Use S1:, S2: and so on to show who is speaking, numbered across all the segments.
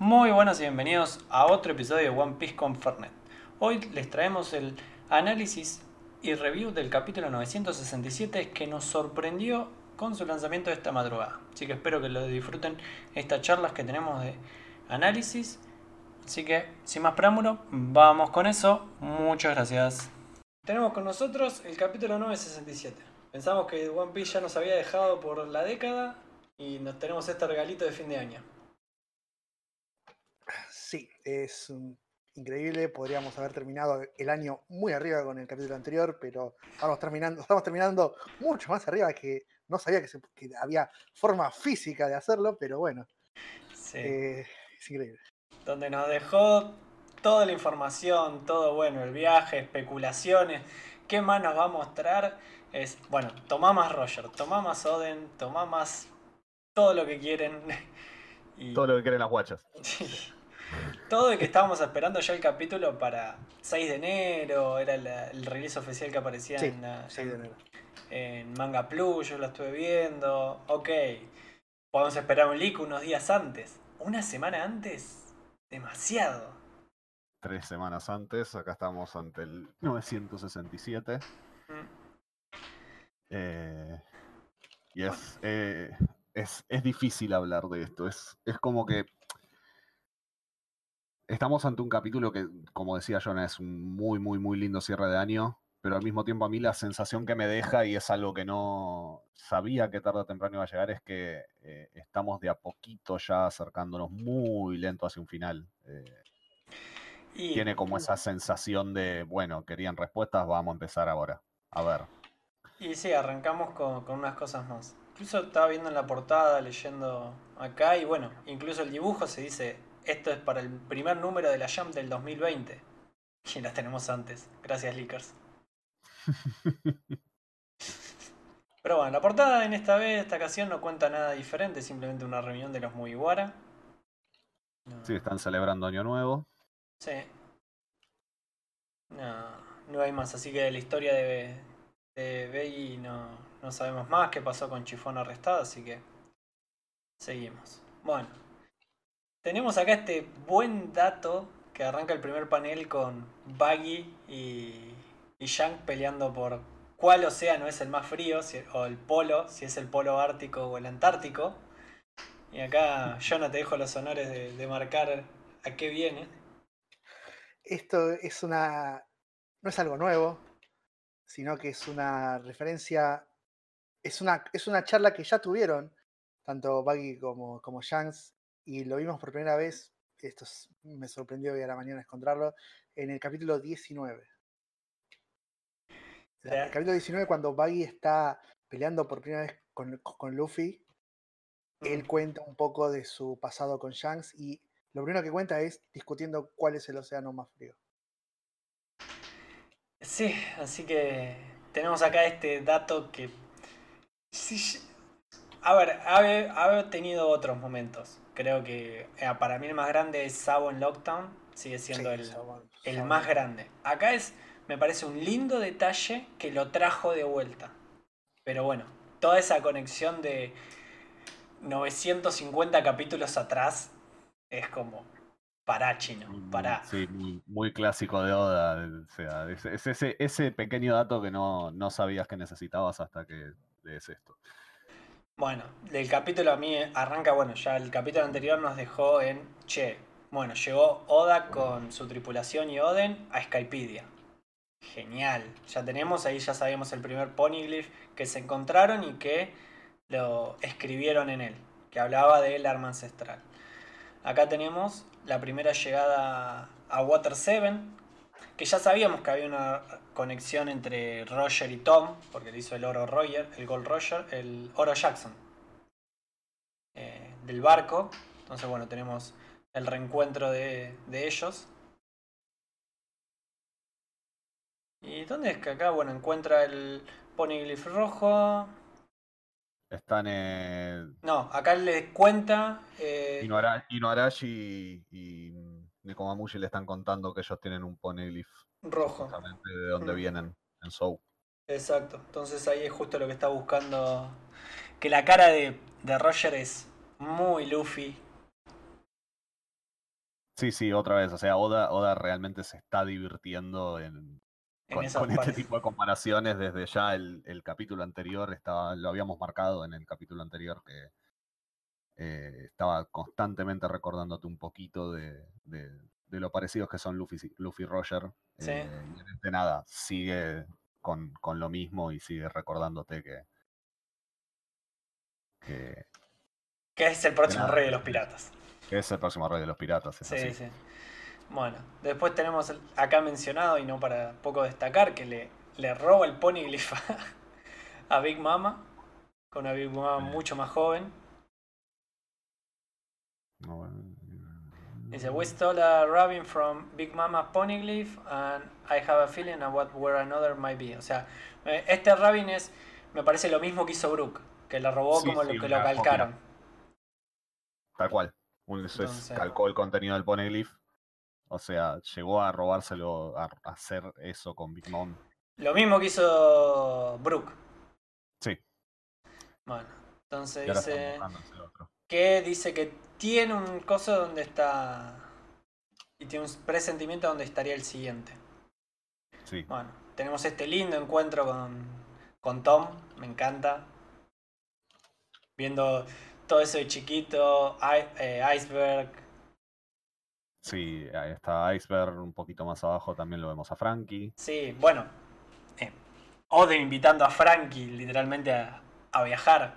S1: Muy buenas y bienvenidos a otro episodio de One Piece con Fernet. Hoy les traemos el análisis y review del capítulo 967 que nos sorprendió con su lanzamiento esta madrugada. Así que espero que lo disfruten estas charlas que tenemos de análisis. Así que, sin más preámbulo, vamos con eso. Muchas gracias. Tenemos con nosotros el capítulo 967. Pensamos que One Piece ya nos había dejado por la década y nos tenemos este regalito de fin de año.
S2: Sí, es increíble. Podríamos haber terminado el año muy arriba con el capítulo anterior, pero estamos terminando, estamos terminando mucho más arriba que no sabía que, se- que había forma física de hacerlo, pero bueno,
S1: Sí.
S2: eh, es increíble.
S1: donde nos dejó toda la información, todo bueno, el viaje, especulaciones. ¿Qué más nos va a mostrar? Es, bueno, tomá más Roger, tomá más Oden, tomá más todo lo que quieren. Y
S3: Todo lo que quieren las guachas.
S1: todo de que estábamos esperando ya el capítulo para 6 de enero, era la- el release oficial que aparecía
S2: Sí,
S1: en, la-
S2: 6 de enero.
S1: en Manga Plus, yo lo estuve viendo. Ok, podemos esperar un leak unos días antes. Una semana antes, demasiado.
S3: Tres semanas antes, acá estamos ante el 967.
S1: Mm.
S3: eh, y es, eh, es, es difícil hablar de esto. Es, es como que estamos ante un capítulo que, como decía Jonah, es un muy, muy, muy lindo cierre de año. Pero al mismo tiempo a mí la sensación que me deja, y es algo que no sabía que tarde o temprano iba a llegar, es que eh, estamos de a poquito ya acercándonos muy lento hacia un final. Eh,
S1: Y
S3: tiene como esa sensación de, bueno, querían respuestas, vamos a empezar ahora. A ver.
S1: Y sí, arrancamos con, con unas cosas más. Incluso estaba viendo en la portada, leyendo acá, y bueno, incluso el dibujo se dice, esto es para el primer número de la Jam del 2020. Y las tenemos antes. Gracias, Lickers. Pero bueno, la portada en esta vez, esta ocasión, no cuenta nada diferente, simplemente una reunión de los Mugiwara. No,
S3: Sí, están celebrando Año Nuevo.
S1: sí. No, no hay más, así que de la historia de, de Beggy no, no sabemos más qué pasó con Chifón arrestado, así que seguimos. Bueno, tenemos acá este buen dato que arranca el primer panel con Baggy y, y Shank peleando por cuál océano es el más frío, o el polo, si es el polo ártico o el antártico. Y acá Jonah te dejo los honores de, de marcar a qué viene.
S2: Esto es una. no es algo nuevo, sino que es una referencia. Es una, es una charla que ya tuvieron, tanto Baggy como, como Shanks, y lo vimos por primera vez. Esto es- me sorprendió hoy a la mañana encontrarlo, en el capítulo 19. La-
S1: Ya.
S2: El capítulo 19, cuando Baggy está peleando por primera vez con, con Luffy, él cuenta un poco de su pasado con Shanks y lo primero que cuenta es discutiendo cuál es el océano más frío.
S1: Sí, así que tenemos acá este dato que... sí, a ver, ha, ha tenido otros momentos. Creo que eh, para mí el más grande es Sabo en Lockdown. Sigue siendo
S2: Sí,
S1: el, el más grande. Acá es, me parece un lindo detalle que lo trajo de vuelta. Pero bueno, toda esa conexión de 950 capítulos atrás es como, pará chino,
S3: Muy-
S1: pará.
S3: Sí, muy, muy clásico de Oda. O sea, es, es ese, ese pequeño dato que no, no sabías que necesitabas hasta que lees esto.
S1: Bueno, del capítulo a mí arranca, bueno, ya el capítulo anterior nos dejó en, che, bueno, llegó Oda con su tripulación y Oden a Skypedia. Genial, ya tenemos, ahí ya sabíamos el primer poneglyph que se encontraron y que lo escribieron en él, que hablaba del arma ancestral. Acá tenemos la primera llegada a Water 7, que ya sabíamos que había una conexión entre Roger y Tom, porque le hizo el oro Roger, el Gold Roger, el oro Jackson eh, del barco. Entonces, bueno, tenemos el reencuentro de, de ellos. ¿Y dónde es que acá? Bueno, encuentra el Poneglyph rojo.
S3: Están en
S1: No, acá le cuenta. eh,
S3: Inuarashi y Nekomamushi le están contando que ellos tienen un poneglyph
S1: rojo.
S3: justamente de donde
S1: Mm.
S3: vienen en Sou.
S1: Exacto. Entonces ahí es justo lo que está buscando. Que la cara de, de Roger es muy Luffy.
S3: Sí, sí, otra vez. O sea, Oda, Oda realmente se está divirtiendo en,
S1: En
S3: con, con este tipo de comparaciones. Desde ya el, el capítulo anterior estaba, lo habíamos marcado en el capítulo anterior que eh, estaba constantemente recordándote un poquito de, de- de lo parecidos que son Luffy, Luffy Roger.
S1: Sí.
S3: eh, en este nada, sigue con, con lo mismo y sigue recordándote que, que,
S1: Que es el próximo
S3: nada,
S1: rey de los piratas.
S3: que es el próximo rey de los piratas. Es
S1: Sí,
S3: así.
S1: sí. Bueno, después tenemos acá mencionado, y no para poco destacar, que le, le roba el poneglyph a, a Big Mama, con una Big Mama mucho más joven.
S3: No, bueno,
S1: Dice, we stole a Robin from Big Mama's poneglyph and I have a feeling of what where another might be. O sea, eh, este Robin es, me parece lo mismo que hizo Brook, que la robó
S3: Sí,
S1: como
S3: sí,
S1: lo que lo
S3: copia.
S1: calcaron.
S3: Tal cual. Un- es-
S1: Entonces-
S3: calcó el contenido del Poneglyph. O sea, llegó a robárselo, a, a hacer eso con Big Mom.
S1: Lo mismo que hizo Brook.
S3: Sí.
S1: Bueno, entonces
S3: Y
S1: dice... que dice que tiene un coso donde está. Y tiene un presentimiento donde estaría el siguiente.
S3: Sí.
S1: Bueno, tenemos este lindo encuentro con, con Tom, me encanta. Viendo todo eso de chiquito, eh, Iceberg.
S3: Sí, ahí está Iceberg un poquito más abajo. También lo vemos a Frankie.
S1: Sí, bueno. eh, Oden invitando a Frankie literalmente a, a viajar.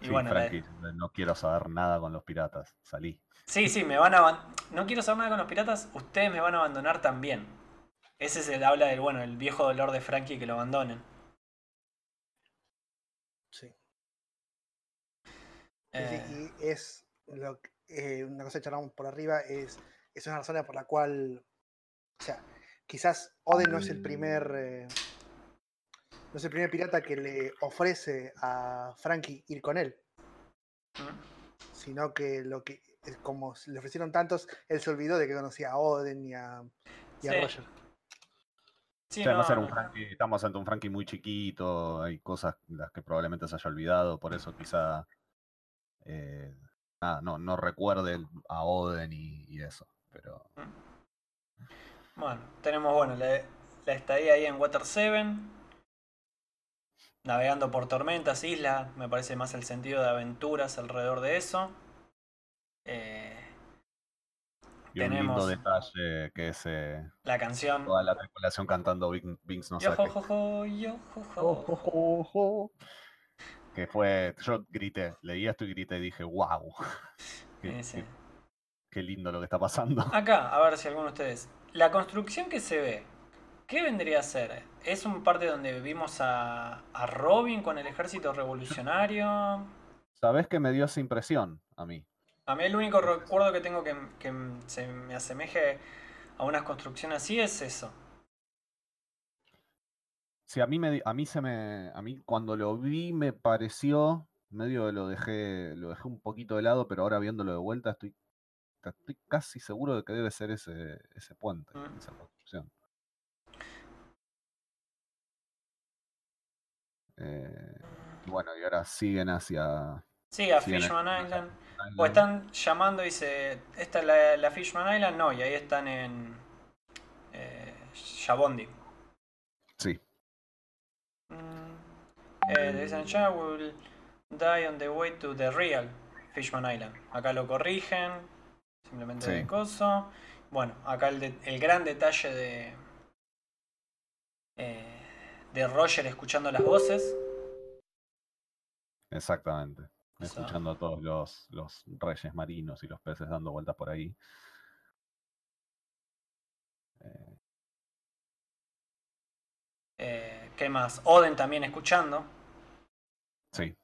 S1: Y
S3: Sí,
S1: bueno, la-
S3: Frankie, no quiero saber nada con los piratas. Salí.
S1: Sí, sí, me van a No quiero saber nada con los piratas, ustedes me van a abandonar también. Ese se habla del, bueno, el viejo dolor de Frankie que lo abandonen.
S2: Sí.
S1: Eh,
S2: y es lo que- eh, una cosa que charlamos por arriba, es, es una razón por la cual, o sea, quizás Oden no es el primer, eh, no es el primer pirata que le ofrece a Frankie ir con él, sino que lo que, como le ofrecieron tantos, él se olvidó de que conocía a Oden y a, y a
S1: Sí.
S2: Roger.
S1: sí,
S3: además
S1: no,
S3: era un. Frankie, estamos ante un Frankie muy chiquito, hay cosas las que probablemente se haya olvidado, por eso quizá eh, nada, no, no recuerde a Oden y, y eso. Pero
S1: Bueno, tenemos, bueno, la, la estadía ahí en Water 7. Navegando por tormentas, isla, me parece más el sentido de aventuras alrededor de eso. Eh,
S3: y un lindo
S1: Tenemos-
S3: detalle que es eh,
S1: la canción.
S3: toda la tripulación cantando Vince no
S1: Yo,
S3: sé
S1: jo,
S3: qué.
S1: jo, jo, yo, jo.
S3: Que fue, yo grité, leí esto y grité y dije, wow, qué- qué lindo lo que está pasando.
S1: Acá, a ver si alguno de ustedes. La construcción que se ve, ¿qué vendría a ser? ¿Es un parte donde vimos a, a Robin con el ejército revolucionario?
S3: ¿Sabés que me dio esa impresión a mí?
S1: A mí el único recuerdo que tengo que, que se me asemeje a una construcción así es eso.
S3: Sí, a mí, me, a mí se me, a mí cuando lo vi me pareció, medio lo dejé, lo dejé un poquito de lado, pero ahora viéndolo de vuelta estoy, estoy casi seguro de que debe ser ese, ese puente,
S1: Mm.
S3: esa construcción. Eh, y bueno, y ahora siguen hacia...
S1: Sí, a
S3: siguen
S1: Fishman
S3: hacia
S1: Island.
S3: Island.
S1: O están llamando, dice, ¿esta es la, la Fishman Island? No, y ahí están en eh, Shabondi.
S3: Sí,
S1: Mm, eh, they said, "Yeah, we will die on the way to the real Fishman Island. Acá lo corrigen, simplemente
S3: Sí.
S1: de coso. Bueno, acá el, de- el gran detalle de eh, de Roger escuchando las voces.
S3: exactamente. Escuchando a todos los, los reyes marinos y los peces dando vueltas por ahí. Eh,
S1: Eh, ¿Qué más? Oden también escuchando.
S3: sí,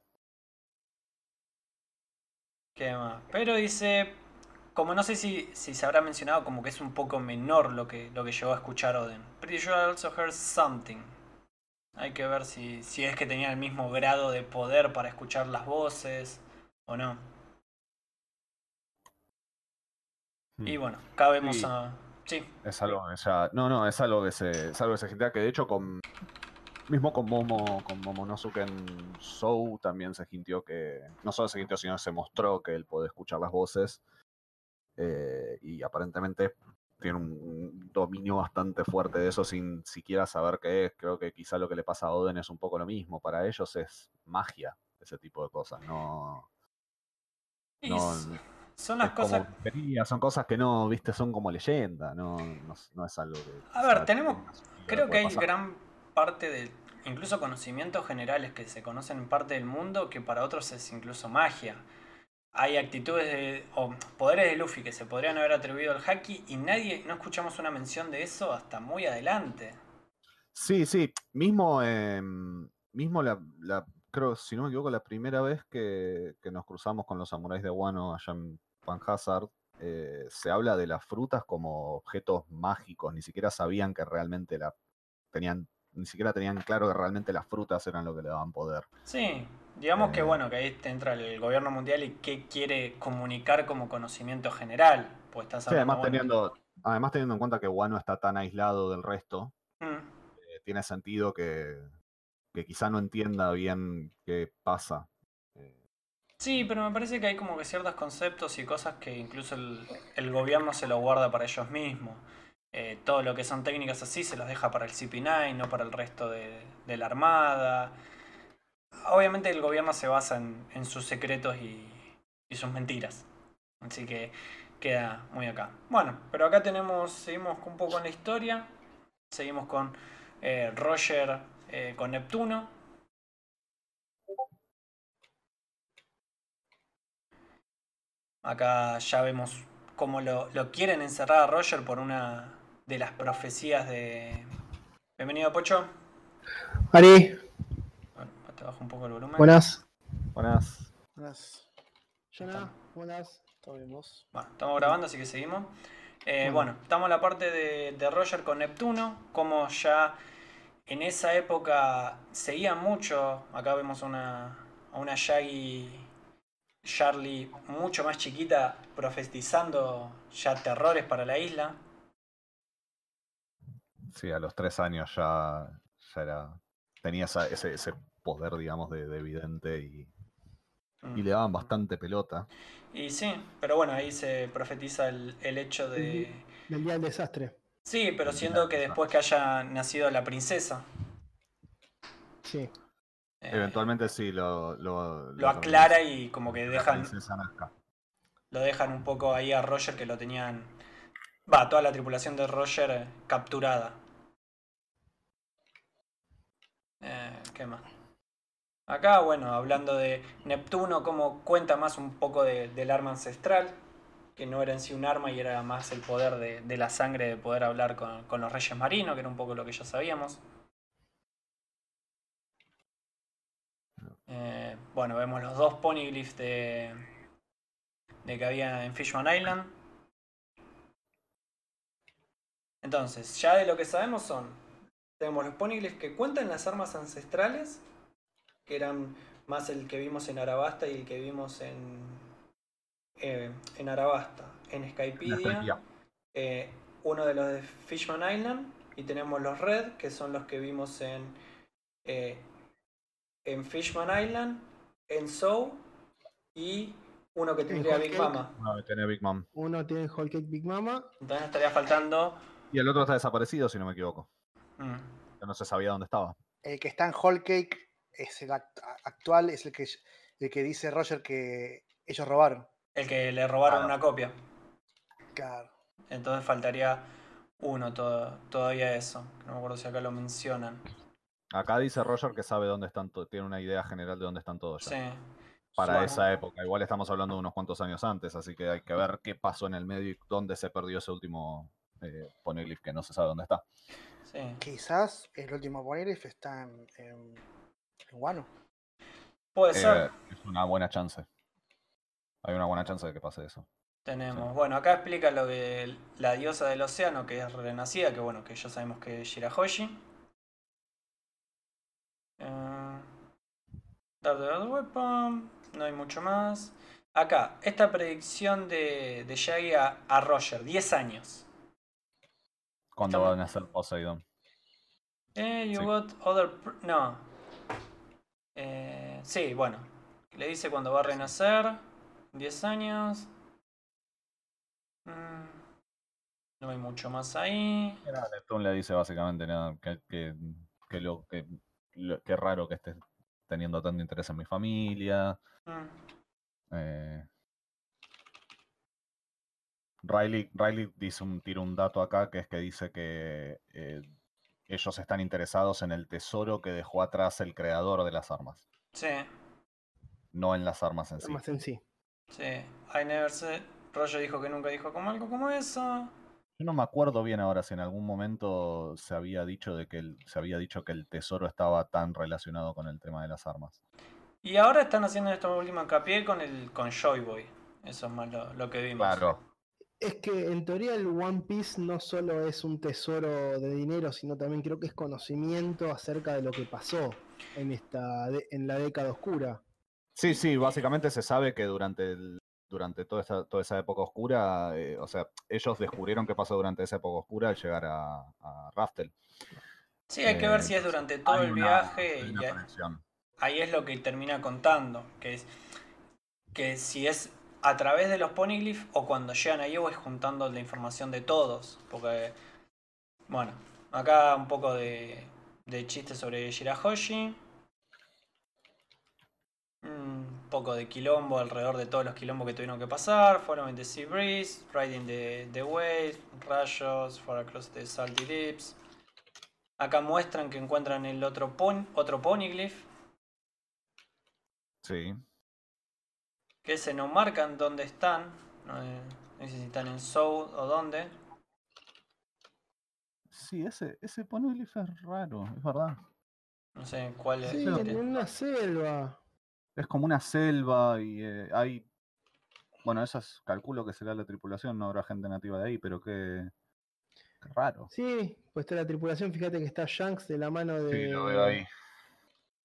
S1: ¿Qué más? Pero dice, como no sé si, si se habrá mencionado, como que es un poco menor lo que, lo que llegó a escuchar Oden. Pretty sure I also heard something. Hay que ver si, si es que tenía el mismo grado de poder para escuchar las voces o no. Y
S3: Hmm.
S1: bueno, acá vemos
S3: Sí.
S1: a... Sí,
S3: Es algo que ya. No, no, es algo que se. Es algo que se que de hecho con. Mismo con Momo, con Momonosuke en Sou también se sintió que. No solo se sintió, sino se mostró que él puede escuchar las voces. eh, y aparentemente tiene un dominio bastante fuerte de eso sin siquiera saber qué es. Creo que quizá lo que le pasa a Oden es un poco lo mismo. Para ellos es magia, ese tipo de cosas. No.
S1: Son las
S3: como
S1: cosas.
S3: brujería, son cosas que no, viste, son como leyenda. No, no, es- no es algo que.
S1: A ver, tenemos- Creo que hay
S3: pasar.
S1: gran parte de, incluso conocimientos generales que se conocen en parte del mundo que para otros es incluso magia. Hay actitudes de, o poderes de Luffy que se podrían haber atribuido al Haki y nadie, no escuchamos una mención de eso hasta muy adelante.
S3: Sí, sí. Mismo, em, mismo la, la- creo, si no me equivoco, la primera vez que, que nos cruzamos con los samuráis de Wano allá en Pan Hazard, eh, se habla de las frutas como objetos mágicos. Ni siquiera sabían que realmente la tenían, ni siquiera tenían claro que realmente las frutas eran lo que le daban poder.
S1: Sí, digamos que
S3: Eh.
S1: bueno, que ahí te entra el gobierno mundial y qué quiere comunicar como conocimiento general. Pues estás
S3: Sí, además
S1: bueno,
S3: teniendo, además teniendo en cuenta que Wano está tan aislado del resto,
S1: mm,
S3: eh, tiene sentido que, que quizá no entienda bien qué pasa. Eh,
S1: Sí, pero me parece que hay como que ciertos conceptos y cosas que incluso el, el gobierno se lo guarda para ellos mismos. Eh, todo lo que son técnicas así se los deja para el CP9, no para el resto de, de la Armada. Obviamente el gobierno se basa en, sus secretos y, sus mentiras. Así que queda muy acá. Bueno, pero acá tenemos, seguimos un poco en la historia. Seguimos con eh, Roger eh, con Neptuno. Acá ya vemos cómo lo, lo quieren encerrar a Roger por una de las profecías de... Bienvenido, Pocho.
S2: Ari,
S1: bajo un poco el volumen.
S2: buenas.
S3: buenas.
S2: Buenas. Jonah, buenas. ¿Todo bien vos?
S1: Bueno, estamos grabando, así que seguimos. Eh,
S2: Bueno.
S1: bueno, estamos en la parte de, de Roger con Neptuno, como ya en esa época seguía mucho, acá vemos una, a una Shaggy Charlie mucho más chiquita profetizando ya terrores para la isla.
S3: Sí, a los tres años ya, ya era. Tenía esa- ese, ese poder, digamos, de, de evidente y,
S1: Mm.
S3: y le daban bastante pelota.
S1: Y sí, pero bueno, ahí se profetiza el, el hecho de...
S2: Del día del desastre.
S1: Sí, pero siendo que después que haya nacido la princesa.
S2: Sí.
S1: eh,
S3: Eventualmente sí lo. Lo,
S1: lo aclara y como que dejan, lo dejan un poco ahí a Roger que lo tenían... Va, toda la tripulación de Roger eh, capturada. Eh, ¿Qué más? Acá, bueno, hablando de Neptuno, como cuenta más un poco de- del arma ancestral, que no era en sí un arma y era más el poder de, la sangre de poder hablar con, los reyes marinos, que era un poco lo que ya sabíamos. Eh, bueno, vemos los dos poneglyphs de, de que había en Fishman Island. Entonces, ya de lo que sabemos son, tenemos los poneglyphs que cuentan las armas ancestrales, que eran más el que vimos en Arabasta y el que vimos en, eh, en Arabasta. En Skypedia, eh, uno de los de Fishman Island, y tenemos los Red, que son los que vimos en, eh, en Fishman Island, en Soul, y uno que tendría Big
S2: Cake.
S1: Mama.
S3: Uno que tiene Big Mom.
S2: Uno tiene Whole Cake Big Mama.
S1: Entonces estaría faltando...
S3: Y el otro está desaparecido, si no me equivoco.
S1: mm,
S3: no se sabía dónde estaba.
S2: El que está en Whole Cake es el act- actual, es el que, el que dice Roger que ellos robaron.
S1: el que le robaron una copia.
S2: Claro.
S1: Entonces faltaría uno to- todavía eso. No me acuerdo si acá lo mencionan.
S3: Acá dice Roger que sabe dónde están, tiene una idea general de dónde están todos ya.
S1: Sí.
S3: Para esa época. Igual estamos hablando de unos cuantos años antes, así que hay que ver qué pasó en el medio y dónde se perdió ese último eh, poneglyph que no se sabe dónde está.
S1: Sí.
S2: Quizás el último Poneglyph está en, en, Wano.
S1: Puede
S3: Eh,
S1: ser.
S3: es una buena chance. Hay una buena chance de que pase eso.
S1: Tenemos.
S3: sí.
S1: Bueno, acá explica lo de la diosa del océano, que es renacida, que bueno, que ya sabemos que es Shirahoshi. Eh, Dark Dark Weapon. No hay mucho más. Acá, esta predicción de, de Shaggy a, a Roger, 10 años.
S3: ¿Cuándo van a ser Poseidon?
S1: Eh, you
S3: Sí.
S1: got other. pr- No. Sí, bueno. Le dice cuando va a renacer. 10 años. Mm, No hay mucho más ahí.
S3: Nada, Neptune le dice básicamente nada, que, que, que lo que lo- que raro que estés teniendo tanto interés en mi familia.
S1: Mm,
S3: eh. Riley, Riley dice un, tira un dato acá que es que dice que eh, ellos están interesados en el tesoro que dejó atrás el creador de las armas,
S1: Sí,
S3: no en las armas en sí.
S4: Más en sí.
S1: sí. I never said. Roger dijo que nunca dijo como algo como eso.
S3: Yo no me acuerdo bien ahora si en algún momento se había dicho de que el, se había dicho que el tesoro estaba tan relacionado con el tema de las armas.
S1: Y ahora están haciendo esta última hincapié con el con Joy Boy. Eso es más lo, lo que vimos.
S3: Claro.
S4: Es que en teoría el One Piece no solo es un tesoro de dinero, sino también creo que es conocimiento acerca de lo que pasó en esta de- en la década oscura.
S3: Sí, sí, básicamente se sabe que durante el- durante toda esa, toda esa época oscura, eh, o sea, ellos descubrieron qué pasó durante esa época oscura al llegar a, a Raftel.
S1: Sí, hay que ver
S3: Eh,
S1: si es durante todo el
S3: una-
S1: viaje y ahí- es lo que termina contando, que es que si es a través de los poneglyphs o cuando llegan ahí o es juntando la información de todos, porque bueno, acá un poco de, de chiste sobre Shirahoshi, un poco de quilombo alrededor de todos los quilombos que tuvieron que pasar, following the sea breeze, riding the, the waves, rayos, for across the salty deeps. Acá muestran que encuentran el otro, pon, otro poneglyph
S3: Sí.
S1: que se nos marcan dónde están. No, eh, no sé si están en Soul o dónde.
S3: Sí, ese, ese poneglyph es raro, es verdad.
S1: No sé cuál es.
S4: Sí, en una selva.
S3: Es como una selva y eh, hay. Bueno, esas calculo que será la tripulación, no habrá gente nativa de ahí, pero qué, qué raro.
S4: Sí, pues está la tripulación, fíjate que está Shanks de la mano de.
S3: Sí, lo veo ahí.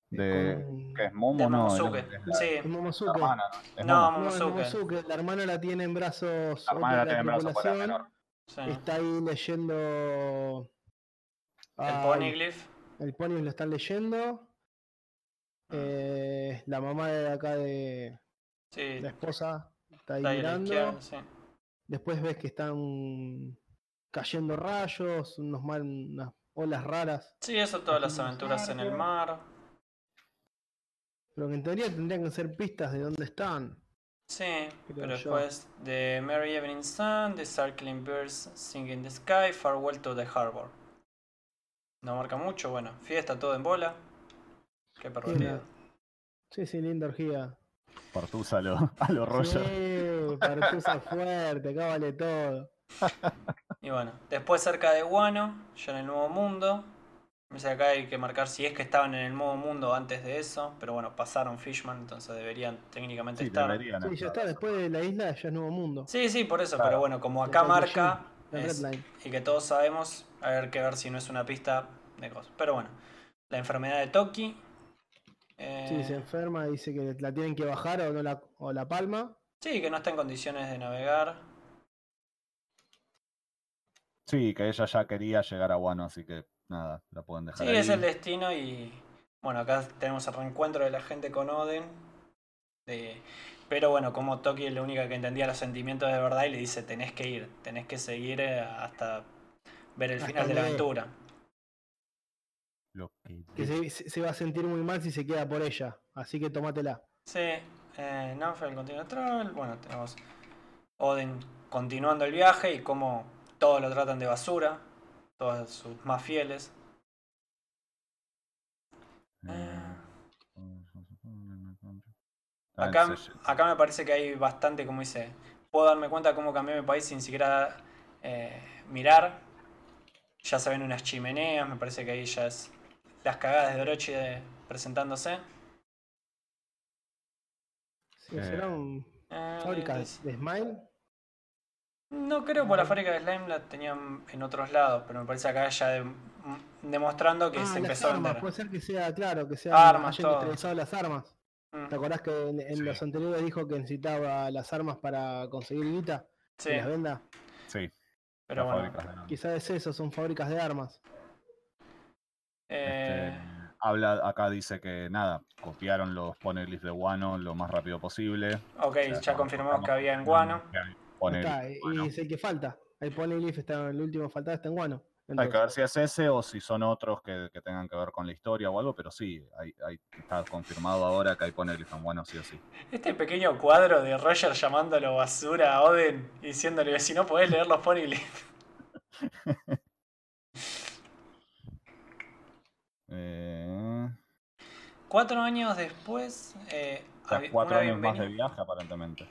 S3: De.
S4: con-
S3: ¿Qué es Momo?
S1: De
S3: no,
S1: Momosuke.
S3: es la-
S1: Sí.
S3: la
S4: Momosuke.
S3: hermana, ¿no? Es
S1: No.
S4: No,
S1: Momosuke.
S4: La hermana la tiene en brazos.
S3: La hermana
S4: otra
S3: la tiene en brazos, la menor.
S1: Sí.
S4: Está ahí leyendo.
S1: El
S4: Ay,
S1: Poneglyph.
S4: El Pony lo están leyendo. Eh, la mamá de acá de
S1: Sí.
S4: la esposa está ahí
S1: Está ahí
S4: mirando.
S1: sí.
S4: Después ves que están cayendo rayos, unos mal, unas olas raras.
S1: Sí, eso todas las aventuras en el mar.
S4: Pero que en teoría tendrían que ser pistas de dónde están.
S1: Sí, pero
S4: yo.
S1: después de Merry Evening Sun, The Circling Birds Sing in the Sky, Farewell to the Harbor. No marca mucho, bueno, fiesta todo en bola. Qué pervertido.
S4: Sí, sí, linda orgía.
S3: Partusa a lo, a lo Roger.
S4: Sí, Partusa fuerte, acá vale todo.
S1: Y bueno, después cerca de Guano, ya en el Nuevo Mundo. Me dice acá hay que marcar si es que estaban en el Nuevo Mundo antes de eso. Pero bueno, pasaron Fishman, entonces deberían técnicamente
S3: Sí,
S1: estar.
S3: deberían
S4: Sí, ya está, después de la isla ya es nuevo mundo.
S1: Sí, sí, por eso,
S3: Claro.
S1: pero bueno, como acá marca
S4: La
S1: es- y que todos sabemos, a ver que ver si no es una pista de cosas. Pero bueno, la enfermedad de Toki. eh,
S4: Sí, se enferma, dice que la tienen que bajar o, no la, o la palma.
S1: sí, que no está en condiciones de navegar.
S3: Sí, que ella ya quería llegar a Wano, así que nada, la pueden dejar
S1: Sí,
S3: ahí.
S1: es el destino y bueno, acá tenemos el reencuentro de la gente con Oden. de- pero bueno, como Toki es la única que entendía los sentimientos de verdad y le dice, tenés que ir, tenés que seguir eh, hasta ver el
S4: Hasta
S1: final de la aventura.
S3: Lo que
S4: Que se, va a sentir muy mal si se queda por ella. Así que tómatela.
S1: Sí, eh, Nanfel continúa travel. Bueno, tenemos Oden continuando el viaje y cómo todos lo tratan de basura, todos sus más fieles.
S3: Eh,
S1: Acá,
S3: Ah, se-
S1: acá me parece que hay bastante, como dice, puedo darme cuenta cómo cambié mi país sin siquiera eh, mirar. Ya se ven unas chimeneas, me parece que ahí ya es las cagadas de Orochi de- presentándose.
S4: Sí,
S3: Eh,
S4: ¿Serán
S1: Eh,
S4: de Smile?
S1: No creo, por la fábrica de slime la tenían en otros lados, pero me parece acá ya de- demostrando que
S4: Ah,
S1: se empezó a
S4: armas.
S1: vender.
S4: Puede ser que sea, claro, que sea
S1: Armas, todo.
S4: las armas.
S1: Mm,
S4: ¿Te acordás que en, en
S3: Sí.
S4: los anteriores dijo que necesitaba las armas para conseguir guita?
S1: sí,
S4: Que las venda.
S3: Sí,
S1: pero
S3: las
S1: bueno.
S4: Quizás es eso, son fábricas de armas.
S1: eh,
S3: Este, habla, acá dice que nada, copiaron los poneglyphs de Wano lo más rápido posible.
S1: ok,
S3: O sea,
S1: ya confirmamos que había en Guano.
S3: que
S4: Está, y
S3: bueno.
S4: es el que falta. El Poneglyph está el último faltado, está en Guano.
S3: Hay que ver si es ese o si son otros que, que tengan que ver con la historia o algo, pero sí, hay, hay- está confirmado ahora que hay Poneglyph en bueno, sí o sí.
S1: Este pequeño cuadro de Roger llamándolo basura a Oden y diciéndole si no podés leer los poneglyphs.
S3: Eh,
S1: Cuatro años después. eh,
S3: o sea,
S1: había-
S3: cuatro años más de viaje aparentemente.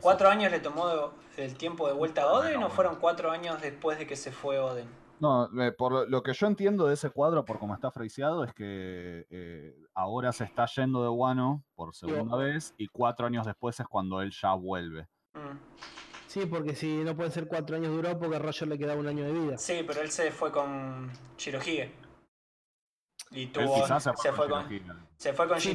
S1: ¿Cuatro años le tomó el tiempo de vuelta a Oden o
S3: bueno.
S1: fueron cuatro años después de que se fue Oden?
S3: No, eh, por lo- lo que yo entiendo de ese cuadro, por cómo está friseado, es que eh, ahora se está yendo de Wano por segunda vez y cuatro años después es cuando él ya vuelve.
S1: Mm.
S4: sí, porque si no pueden ser cuatro años duró porque a Roger le quedaba un año de vida.
S1: Sí, pero él se fue con Shirohige. Y tuvo, se, fue con,
S3: Shirohige.
S1: se fue con
S4: Sí,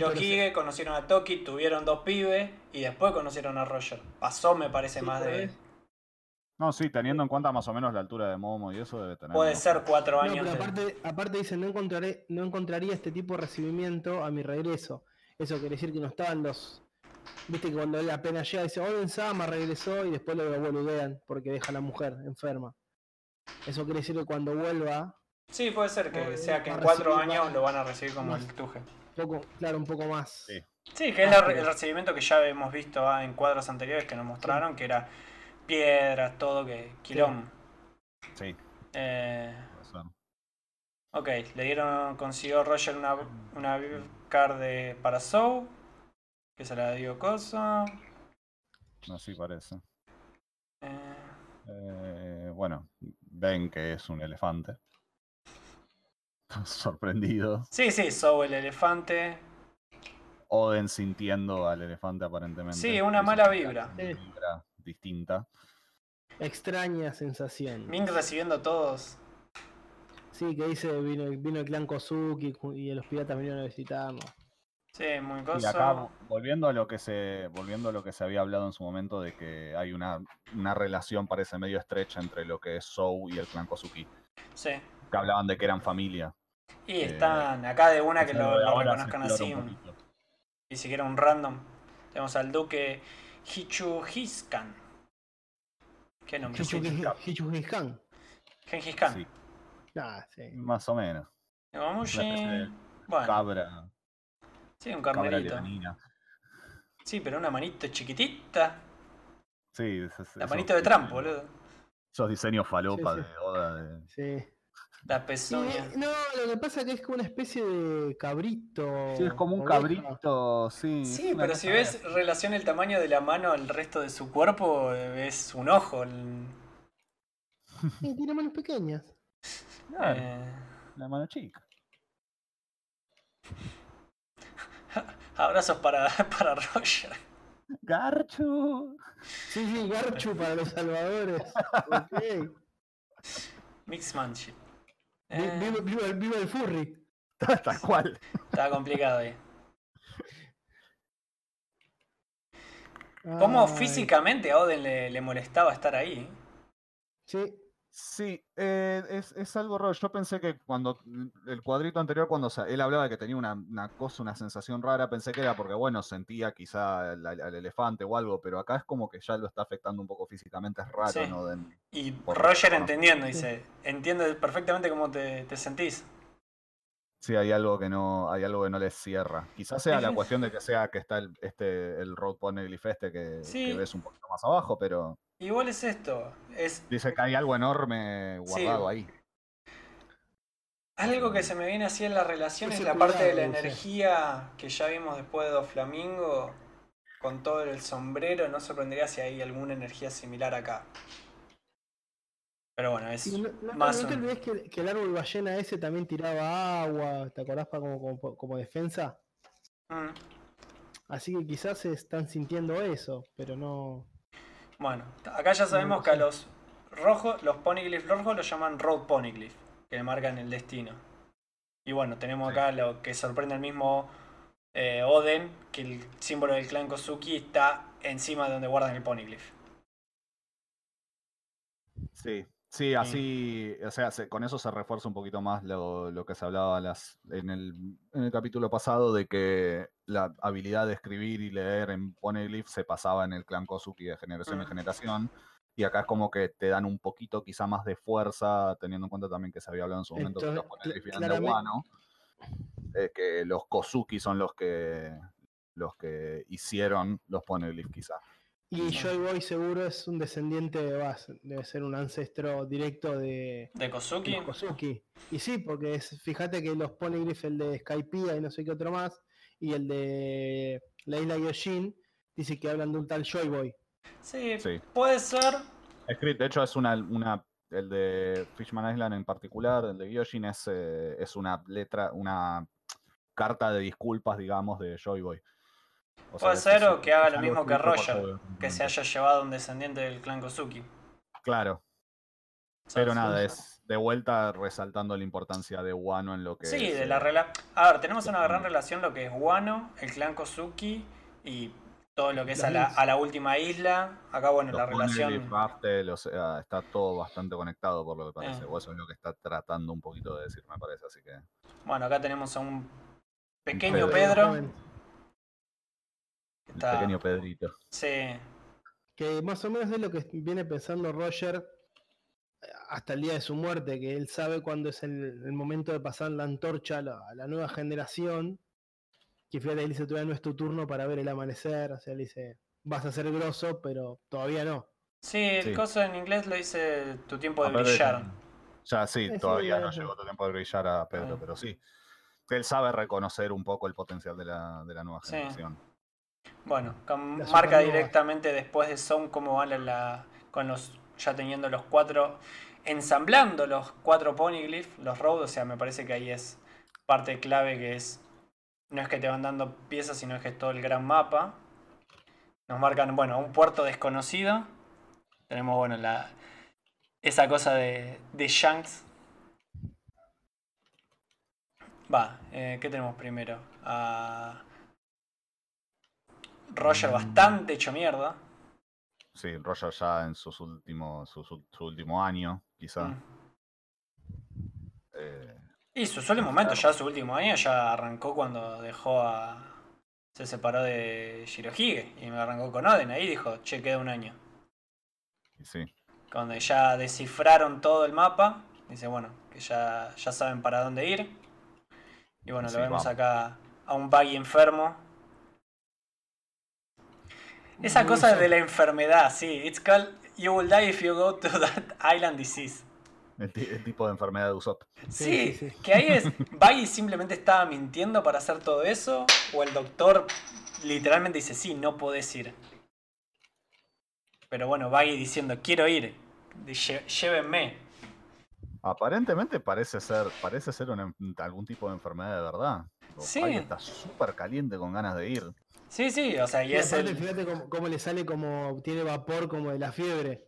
S1: conocieron a Toki, tuvieron dos pibes y después conocieron a Roger. Pasó, me parece,
S4: Sí,
S1: más de.
S3: No, sí, teniendo en cuenta más o menos la altura de Momo y eso debe tener.
S1: Puede
S3: unos-
S1: ser cuatro
S4: No,
S1: años.
S4: pero
S1: de-
S4: aparte, aparte dice, no encontraré, no encontraría este tipo de recibimiento a mi regreso. Eso quiere decir que no estaban los. Viste que cuando él apenas llega dice, Oden Sama regresó y después lo boludean porque deja a la mujer enferma. Eso quiere decir que cuando vuelva,
S1: Sí, puede ser que
S4: Eh,
S1: sea que en cuatro años
S4: más-
S1: lo van a recibir como
S4: más.
S1: el Tuje.
S4: poco, claro, un poco más.
S3: Sí.
S1: Sí, que es
S4: Ah,
S1: la- el recibimiento que ya hemos visto ah, en cuadros anteriores que nos mostraron, que era piedras, todo, que quilón.
S3: Sí,
S1: Eh,
S3: puede ser.
S1: ok, le dieron, consiguió Roger una, una card de para Soul, que se la dio Cosa.
S3: Así parece.
S1: Eh,
S3: Eh, bueno, ven que es un elefante. Sorprendido.
S1: sí, sí, Soul el elefante.
S3: Oden sintiendo al elefante aparentemente.
S1: Sí, una mala vibra.
S3: Una vibra distinta.
S4: Extraña sensación.
S1: Ming recibiendo todos.
S4: Sí, que dice, vino, vino el clan Kozuki y los piratas vinieron a visitarnos.
S1: Sí, muy
S3: Y
S1: cosa.
S3: acá, volviendo a lo que se, volviendo a lo que se había hablado en su momento de que hay una, una relación parece medio estrecha entre lo que es Sou y el clan Kozuki.
S1: Sí.
S3: Que hablaban de que eran familia.
S1: Y
S3: Eh,
S1: están acá de una que lo, lo reconozcan así.
S3: un.
S1: Y siquiera un random. Tenemos al duque Hichuhiskan. ¿Qué nombre? es este? Gengis Khan.
S3: Sí,
S4: Ah, sí.
S3: más o menos.
S1: Gomushi.
S3: Una especie de
S1: Bueno,
S3: Cabra,
S1: sí, un carnerito. Sí, pero una manito chiquitita.
S3: Sí, es- es-
S1: La manito de Trump, boludo.
S3: Esos diseños falopa
S4: Sí, sí.
S3: de Oda. de-
S4: Sí.
S1: La
S4: Sí,
S1: pezuña.
S4: no, lo que pasa es que es como una especie de cabrito.
S3: Sí, es como un
S4: oveja.
S3: cabrito, sí.
S1: Sí, pero si ves relación el tamaño de la mano al resto de su cuerpo, es un ojo. el-
S4: Sí, tiene manos pequeñas.
S3: Claro,
S1: eh,
S3: la mano chica.
S1: abrazos para, para Roger.
S3: Garchu.
S4: Sí, sí, Garchu para los salvadores. Ok.
S1: Mixmanship.
S4: Vi-
S1: Eh,
S4: Viva, viva el- viva el furry.
S3: Tal cual.
S1: Complicado ahí. ¿Cómo
S4: Ay,
S1: físicamente a Oden le, le molestaba estar ahí?
S4: Sí,
S3: Sí, eh, es, es algo raro. Yo pensé que cuando el cuadrito anterior, cuando él hablaba de que tenía una, una cosa, una sensación rara, pensé que era porque, bueno, sentía quizá al, elefante o algo, pero acá es como que ya lo está afectando un poco físicamente, es raro,
S1: Sí.
S3: ¿no? De-
S1: Y
S3: Por-
S1: Roger entendiendo, dice, entiende perfectamente cómo te, te sentís.
S3: sí, hay algo que no, hay algo que no les cierra. Quizás sea la cuestión de que sea que está el, este, el road poneglyph este que,
S1: Sí.
S3: que ves un poquito más abajo, pero
S1: Igual es esto, es
S3: dice que hay algo enorme
S1: Sí.
S3: guardado ahí.
S1: algo que se me viene así en la relación, es la parte de la energía que ya vimos después de Doflamingo, con todo el sombrero, no sorprendería si hay alguna energía similar acá. Pero bueno, es
S4: no, no-
S1: más
S4: no te
S1: un-
S4: olvides que, que el árbol ballena ese también tiraba agua, ¿te acordás para como, como, como defensa?
S1: Mm,
S4: Así que quizás se están sintiendo eso, pero no.
S1: Bueno, acá ya sabemos que a los rojos, los poneglyphs rojos los llaman road poneglyph, que le marcan el destino. Y bueno, tenemos
S3: Sí.
S1: acá lo que sorprende al mismo eh, Oden, que el símbolo del clan Kozuki está encima de donde guardan el poneglyph.
S3: Sí, Sí, así, o sea, se- con eso se refuerza un poquito más lo, lo que se hablaba las, en, el, en el capítulo pasado de que la habilidad de escribir y leer en Poneglyph se pasaba en el clan Kozuki de generación en
S1: Mm.
S3: generación. Y acá es como que te dan un poquito quizá más de fuerza, teniendo en cuenta también que se había hablado en su momento que los
S4: Entonces,
S3: Poneglyph
S4: cla-
S3: eran de Wano, eh, que los Kozuki son los que los que hicieron los Poneglyph quizá.
S4: Y
S1: Sí.
S4: Joy Boy seguro es un descendiente, de Bas, debe ser un ancestro directo de,
S1: De
S4: de
S1: Kozuki.
S4: los Kozuki. Y sí, porque es, fíjate que los Poneglyph, el de Skypiea y no sé qué otro más, y el de la isla Yoshin, dice que hablan de un tal Joy Boy.
S1: Sí,
S3: Sí.
S1: puede ser.
S3: Escrito, de hecho, es una, una. El de Fishman Island en particular, el de Gyojin, es, eh, es una letra, una carta de disculpas, digamos, de Joy Boy. O
S1: Puede
S3: es-
S1: ser o que haga lo mismo que Roger, Que se haya llevado un descendiente del clan Kozuki.
S3: Claro,
S1: ¿sabes?
S3: pero nada, es de vuelta resaltando la importancia de Wano en lo que
S1: Sí,
S3: es,
S1: de la relación. A ver, tenemos una gran relación lo que es Wano, el clan Kozuki y todo lo que es a la,
S4: islas.
S1: a la última isla. Acá, bueno,
S3: los
S1: la relación.
S3: O sea, está todo bastante conectado por lo que parece.
S1: Eh.
S3: O eso es lo que está tratando un poquito de decir, me parece. Así que.
S1: Bueno, acá tenemos a un pequeño
S3: Pedro.
S1: Pedro.
S3: El pequeño Pedrito.
S1: Sí,
S4: Que más o menos es lo que viene pensando Roger eh, hasta el día de su muerte, que él sabe cuándo es el, el momento de pasar la antorcha a la, a la nueva generación. Que fíjate, él dice, todavía no es tu turno para ver el amanecer. O sea, él dice, vas a ser grosso, pero todavía no.
S1: sí, el
S3: Sí.
S1: coso en inglés lo dice tu tiempo de
S3: Aparte,
S1: brillar.
S3: Ya sí, todavía no llegó tu tiempo de brillar a Pedro, pero sí. Él sabe reconocer un poco el potencial de la, de la nueva
S1: Sí. Bueno, con- marca directamente después de Sound cómo van la, con los ya teniendo los cuatro, ensamblando los cuatro poneglyph, los road, o sea, me parece que ahí es parte clave que es, no es que te van dando piezas, sino que es todo el gran mapa. Nos marcan, bueno, un puerto desconocido. Tenemos, bueno, la esa cosa de, de Shanks. Va, eh, ¿qué tenemos primero? A Roger bastante hecho mierda.
S3: Sí, Roger ya en sus últimos, su, su- su último año, quizá.
S1: Mm.
S3: eh,
S1: Y sus últimos momentos, ya su último año, ya arrancó cuando dejó a. Se separó de Shirohige y me arrancó con Oden. Ahí dijo, che, queda un año.
S3: sí.
S1: Cuando ya descifraron todo el mapa, dice, bueno, que ya, ya saben para dónde ir. Y bueno,
S3: Sí,
S1: lo vemos
S3: vamos.
S1: acá a un Buggy enfermo. Esa
S4: Muy
S1: cosa de la enfermedad, sí. It's called You will die if you go to that island disease.
S3: El, ti- el tipo de enfermedad de Usopp.
S1: Sí,
S4: Sí, sí, sí.
S1: que ahí es. Buggy simplemente estaba mintiendo para hacer todo eso. O el doctor literalmente dice, sí, no podés ir. Pero bueno, Buggy diciendo, quiero ir. lle- Llévenme.
S3: Aparentemente parece ser, parece ser algún tipo de enfermedad de verdad.
S1: Sí.
S3: Buggy está súper caliente con ganas de ir.
S1: Sí, sí, o sea, y
S4: Y
S1: es
S4: aparte,
S1: el.
S4: fíjate cómo, cómo le sale como tiene vapor como de la fiebre.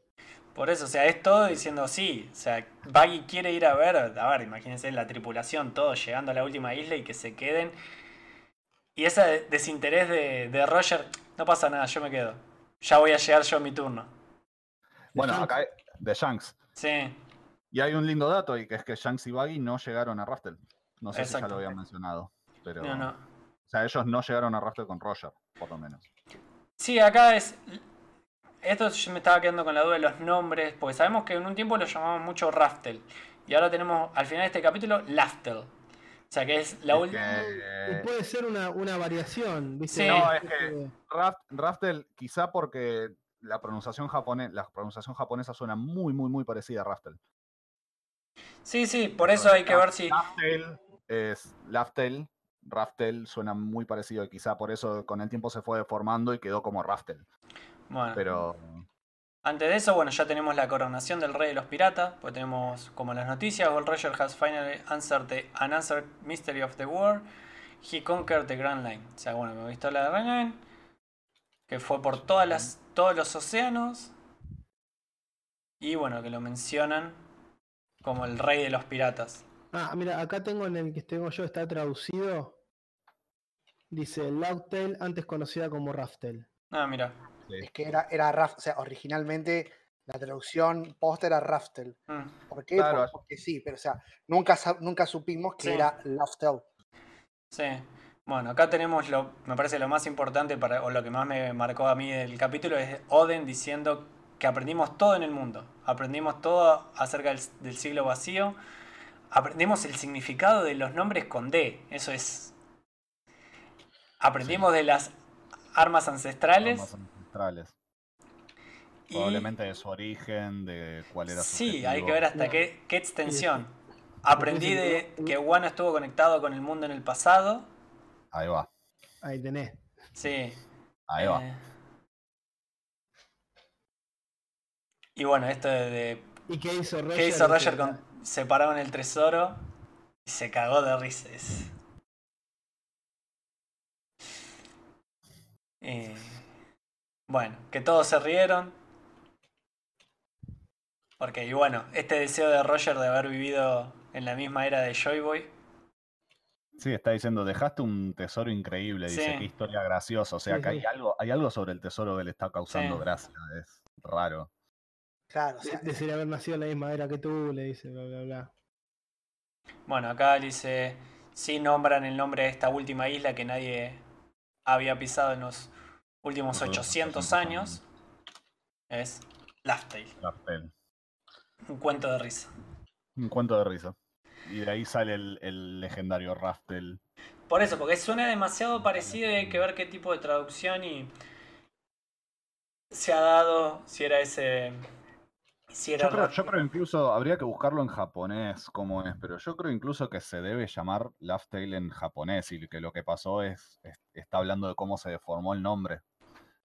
S1: Por eso, o sea, es todo diciendo sí. O sea, Buggy quiere ir a ver. A ver, imagínense la tripulación, todos llegando a la última isla y que se queden. Y ese desinterés de, de Roger, no pasa nada, yo me quedo. Ya voy a llegar yo a mi turno.
S3: Bueno, acá hay- de Shanks.
S1: Sí,
S3: Y hay un lindo dato, y que es que Shanks y Buggy no llegaron a Raftel. No sé si ya lo habían mencionado. Pero,
S1: no, no.
S3: O sea, ellos no llegaron a Raftel con Roger, por lo menos.
S1: Sí, acá es. Esto yo me estaba quedando con la duda de los nombres, porque sabemos que en un tiempo lo llamamos mucho Raftel. Y ahora tenemos al final de este capítulo Laftel. O sea que es la
S3: Es
S1: última.
S3: que-
S4: Y puede ser una, una variación, ¿viste?
S1: Sí.
S3: No, es que- Raft- Raftel, quizá porque la pronunciación, la pronunciación japonesa suena muy, muy, muy parecida a Raftel.
S1: Sí, sí, por eso hay que ver si.
S3: Laftel es Laftel, Raftel suena muy parecido y quizá por eso con el tiempo se fue deformando y quedó como Raftel.
S1: Bueno,
S3: Pero
S1: antes de eso, bueno, ya tenemos la coronación del rey de los piratas. Pues tenemos como las noticias: Gold Roger has finally answered the unanswered mystery of the war. He conquered the Grand Line. O sea, bueno, me he visto la de Grand Line. Que fue por todas las, todos los océanos. Y bueno, que lo mencionan como el rey de los piratas.
S4: Ah, mira, acá tengo en el que tengo yo, está traducido. Dice Loudtail, antes conocida como Raftel.
S1: Ah, mira.
S3: sí,
S2: Es que era, era Raf, o sea, originalmente La traducción post era Raftel.
S1: Mm,
S2: ¿Por qué?
S3: Claro,
S2: porque sí, pero o sea, nunca, nunca supimos que
S1: Sí.
S2: era Laftel.
S1: Sí. Bueno, acá tenemos lo, me parece lo más importante para, o lo que más me marcó a mí del capítulo es Oden diciendo que aprendimos todo en el mundo. Aprendimos todo acerca del, del siglo vacío. Aprendimos el significado de los nombres con D. Eso es. Aprendimos de las armas ancestrales.
S3: Armas ancestrales.
S1: y-
S3: Probablemente de su origen, de cuál era su
S1: Sí, hay que ver hasta qué, qué extensión. Aprendí de que Wano estuvo conectado con el mundo en el pasado.
S3: Ahí va,
S4: Ahí tenés.
S1: Sí.
S3: ahí va.
S1: eh, Y bueno, esto de, de
S4: ¿Y qué hizo Roger?
S1: ¿Qué hizo Roger con separaron el tesoro y se cagó de risas? Eh, bueno, que todos se rieron. Porque, y bueno, este deseo de Roger de haber vivido en la misma era de Joy Boy.
S3: Sí, está diciendo, dejaste un tesoro increíble, dice,
S1: Sí.
S3: qué historia graciosa. O sea
S4: Sí,
S3: que hay algo, hay algo sobre el tesoro que le está causando
S1: Sí.
S3: gracia, es raro.
S2: Claro, o
S4: De-
S2: sea,
S4: Desearía haber nacido en la misma era que tú, le dice, bla, bla, bla.
S1: Bueno, acá dice, sí nombran el nombre de esta última isla que nadie había pisado en los últimos
S3: Los
S1: 800
S3: 800
S1: años. Es Laughtale,
S3: Raftel.
S1: un cuento de risa.
S3: Un cuento de risa. Y de ahí sale el, el legendario Raftel.
S1: Por eso, porque suena demasiado parecido y hay que ver qué tipo de traducción y se ha dado, si era ese... Si era
S3: Yo creo,
S1: Ra-
S3: yo creo incluso, habría que buscarlo en japonés cómo es, pero yo creo incluso que se debe llamar Laughtale en japonés y que lo que pasó es, es- está hablando de cómo se deformó el nombre.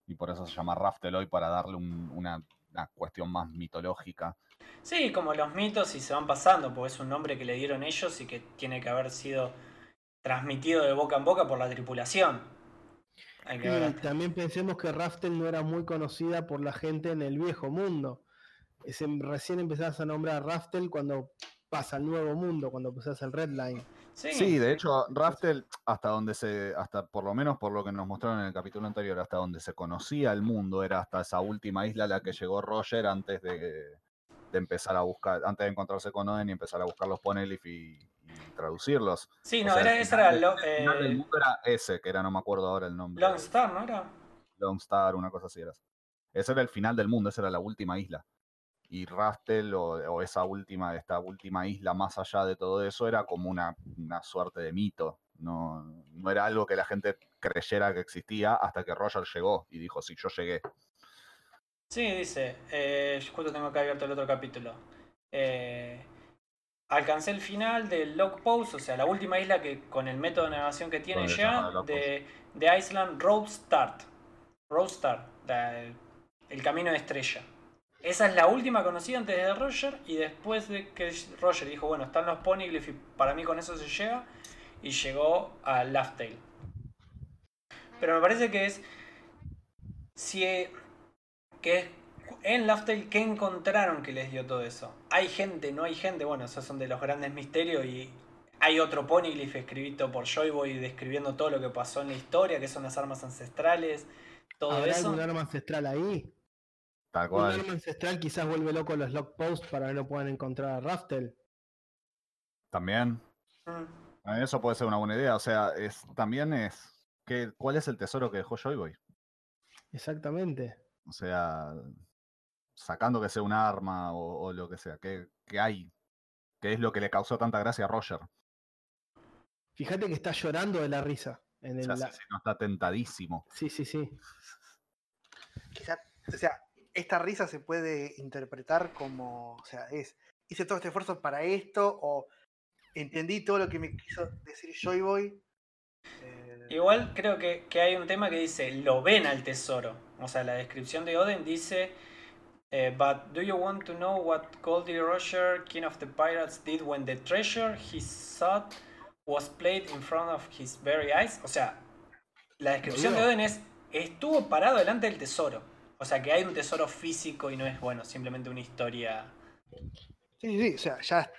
S3: Y por eso se llama Raftel hoy para darle un- una, una cuestión más mitológica.
S1: Sí, como los mitos y se van pasando, porque es un nombre que le dieron ellos y que tiene que haber sido transmitido de boca en boca por la tripulación. Hay que ver
S4: Y también pensemos que Raftel no era muy conocida por la gente en el viejo mundo. En- recién empezás a nombrar a Raftel cuando pasa al nuevo mundo, cuando pasás al Red Line.
S1: Sí,
S3: Sí, de hecho, Raftel, hasta donde se, hasta por lo menos por lo que nos mostraron en el capítulo anterior, hasta donde se conocía el mundo, era hasta esa última isla a la que llegó Roger antes de, de empezar a buscar, antes de encontrarse con Oden y empezar a buscar los Ponelif y, y traducirlos.
S1: sí
S3: o
S1: no,
S3: sea,
S1: era,
S3: el
S1: ese era lo-
S3: El final del
S1: eh,
S3: mundo era ese, que era, no me acuerdo ahora el nombre.
S1: Lone Star, ¿no era?
S3: Lone Star, una cosa así era. Ese era el final del mundo, esa era la última isla. Y Raftel, o, o esa última, esta última isla más allá de todo eso, era como una, una suerte de mito. No, no era algo que la gente creyera que existía hasta que Roger llegó y dijo, sí, yo llegué.
S1: Sí, dice, eh, yo justo tengo acá abierto el otro capítulo. Eh, alcancé el final del Log Post, o sea, la última isla que con el método de navegación que tiene ya, de, de Island Road Start. Road Start, el camino de estrella. Esa es la última conocida antes de Roger y después de que Roger dijo, bueno, están los Poneglyphs y para mí con eso se llega y llegó a Laughtale. Pero me parece que es si que es en Laughtale ¿qué encontraron que les dio todo eso? ¿Hay gente? ¿No hay gente? Bueno, esos son de los grandes misterios y hay otro Poneglyph escrito por Joyboy describiendo todo lo que pasó en la historia, que son las armas ancestrales, todo
S4: ¿Habrá
S1: eso.
S4: algún arma ancestral ahí?
S3: Tal
S4: Un
S3: cual.
S4: arma ancestral quizás vuelve loco a los log posts para que no puedan encontrar a Raftel.
S3: También.
S1: Mm.
S3: A mí Eso puede ser una buena idea. O sea, es, también es. que ¿Cuál es el tesoro que dejó Joy Boy?
S4: Exactamente.
S3: O sea, sacando que sea un arma o, o lo que sea, ¿qué, qué hay? ¿Qué es lo que le causó tanta gracia a Roger?
S4: Fíjate que está llorando de la risa. En
S3: O
S4: el,
S3: sea,
S4: la-
S3: sí, sí, no está tentadísimo.
S4: Sí, sí, sí.
S2: quizá- o sea, esta risa se puede interpretar como, o sea, es, hice todo este esfuerzo para esto, o entendí todo lo que me quiso decir Joy Boy. eh,
S1: Igual creo que, que hay un tema que dice, lo ven al tesoro. O sea, la descripción de Oden dice, eh, but do you want to know what Goldie Roger, King of the Pirates, did when the treasure he sought was played in front of his very eyes? O sea, la descripción de. Oden es, estuvo parado delante del tesoro. O sea, que hay un tesoro físico y no es, bueno, simplemente una historia.
S2: Sí, sí, o sea, ya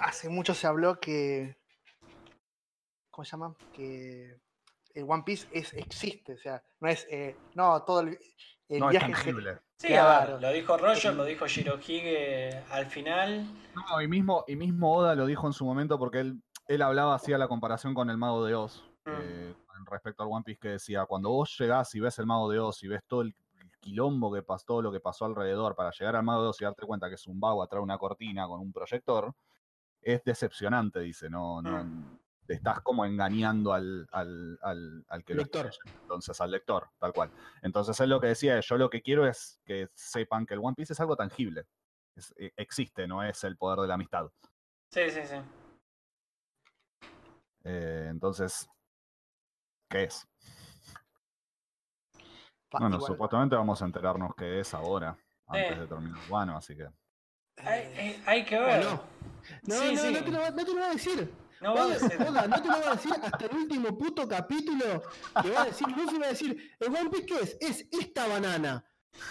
S2: hace mucho se habló que. ¿Cómo se llama? Que el One Piece es, existe, o sea, no es. eh, no, todo el- el
S3: No es tangible.
S1: Sí,
S2: Claro.
S1: a ver, lo dijo Roger, lo dijo Shirohige al final.
S3: No, y mismo, y mismo Oda lo dijo en su momento porque él, él hablaba, hacía la comparación con el Mago de Oz.
S1: Mm.
S3: eh, respecto al One Piece que decía, cuando vos llegás y ves el Mago de Oz y ves todo el quilombo que pasó, todo lo que pasó alrededor para llegar al Mago de Oz y darte cuenta que es un vago atrás de una cortina con un proyector, es decepcionante, dice, no, no,
S1: Mm.
S3: te estás como engañando al, al, al, al que lo
S4: Lector.
S3: leyendo, entonces al lector, tal cual. Entonces él lo que decía es, yo lo que quiero es que sepan que el One Piece es algo tangible, es- e- existe, no es el poder de la amistad.
S1: Sí, sí, sí.
S3: Eh, entonces, ¿qué es? Bueno,
S2: igual,
S3: supuestamente vamos a enterarnos qué es ahora, antes
S1: Eh.
S3: de terminar Wano, así que.
S1: Hay, que ver.
S4: no? No,
S1: Sí,
S4: no,
S1: sí.
S4: no, te lo, va- no te lo va a decir.
S1: No va a decir.
S4: Oda, no te lo va a decir hasta el último puto capítulo que va a decir, Luffy va a decir, ¿el One Piece qué es? Es esta banana.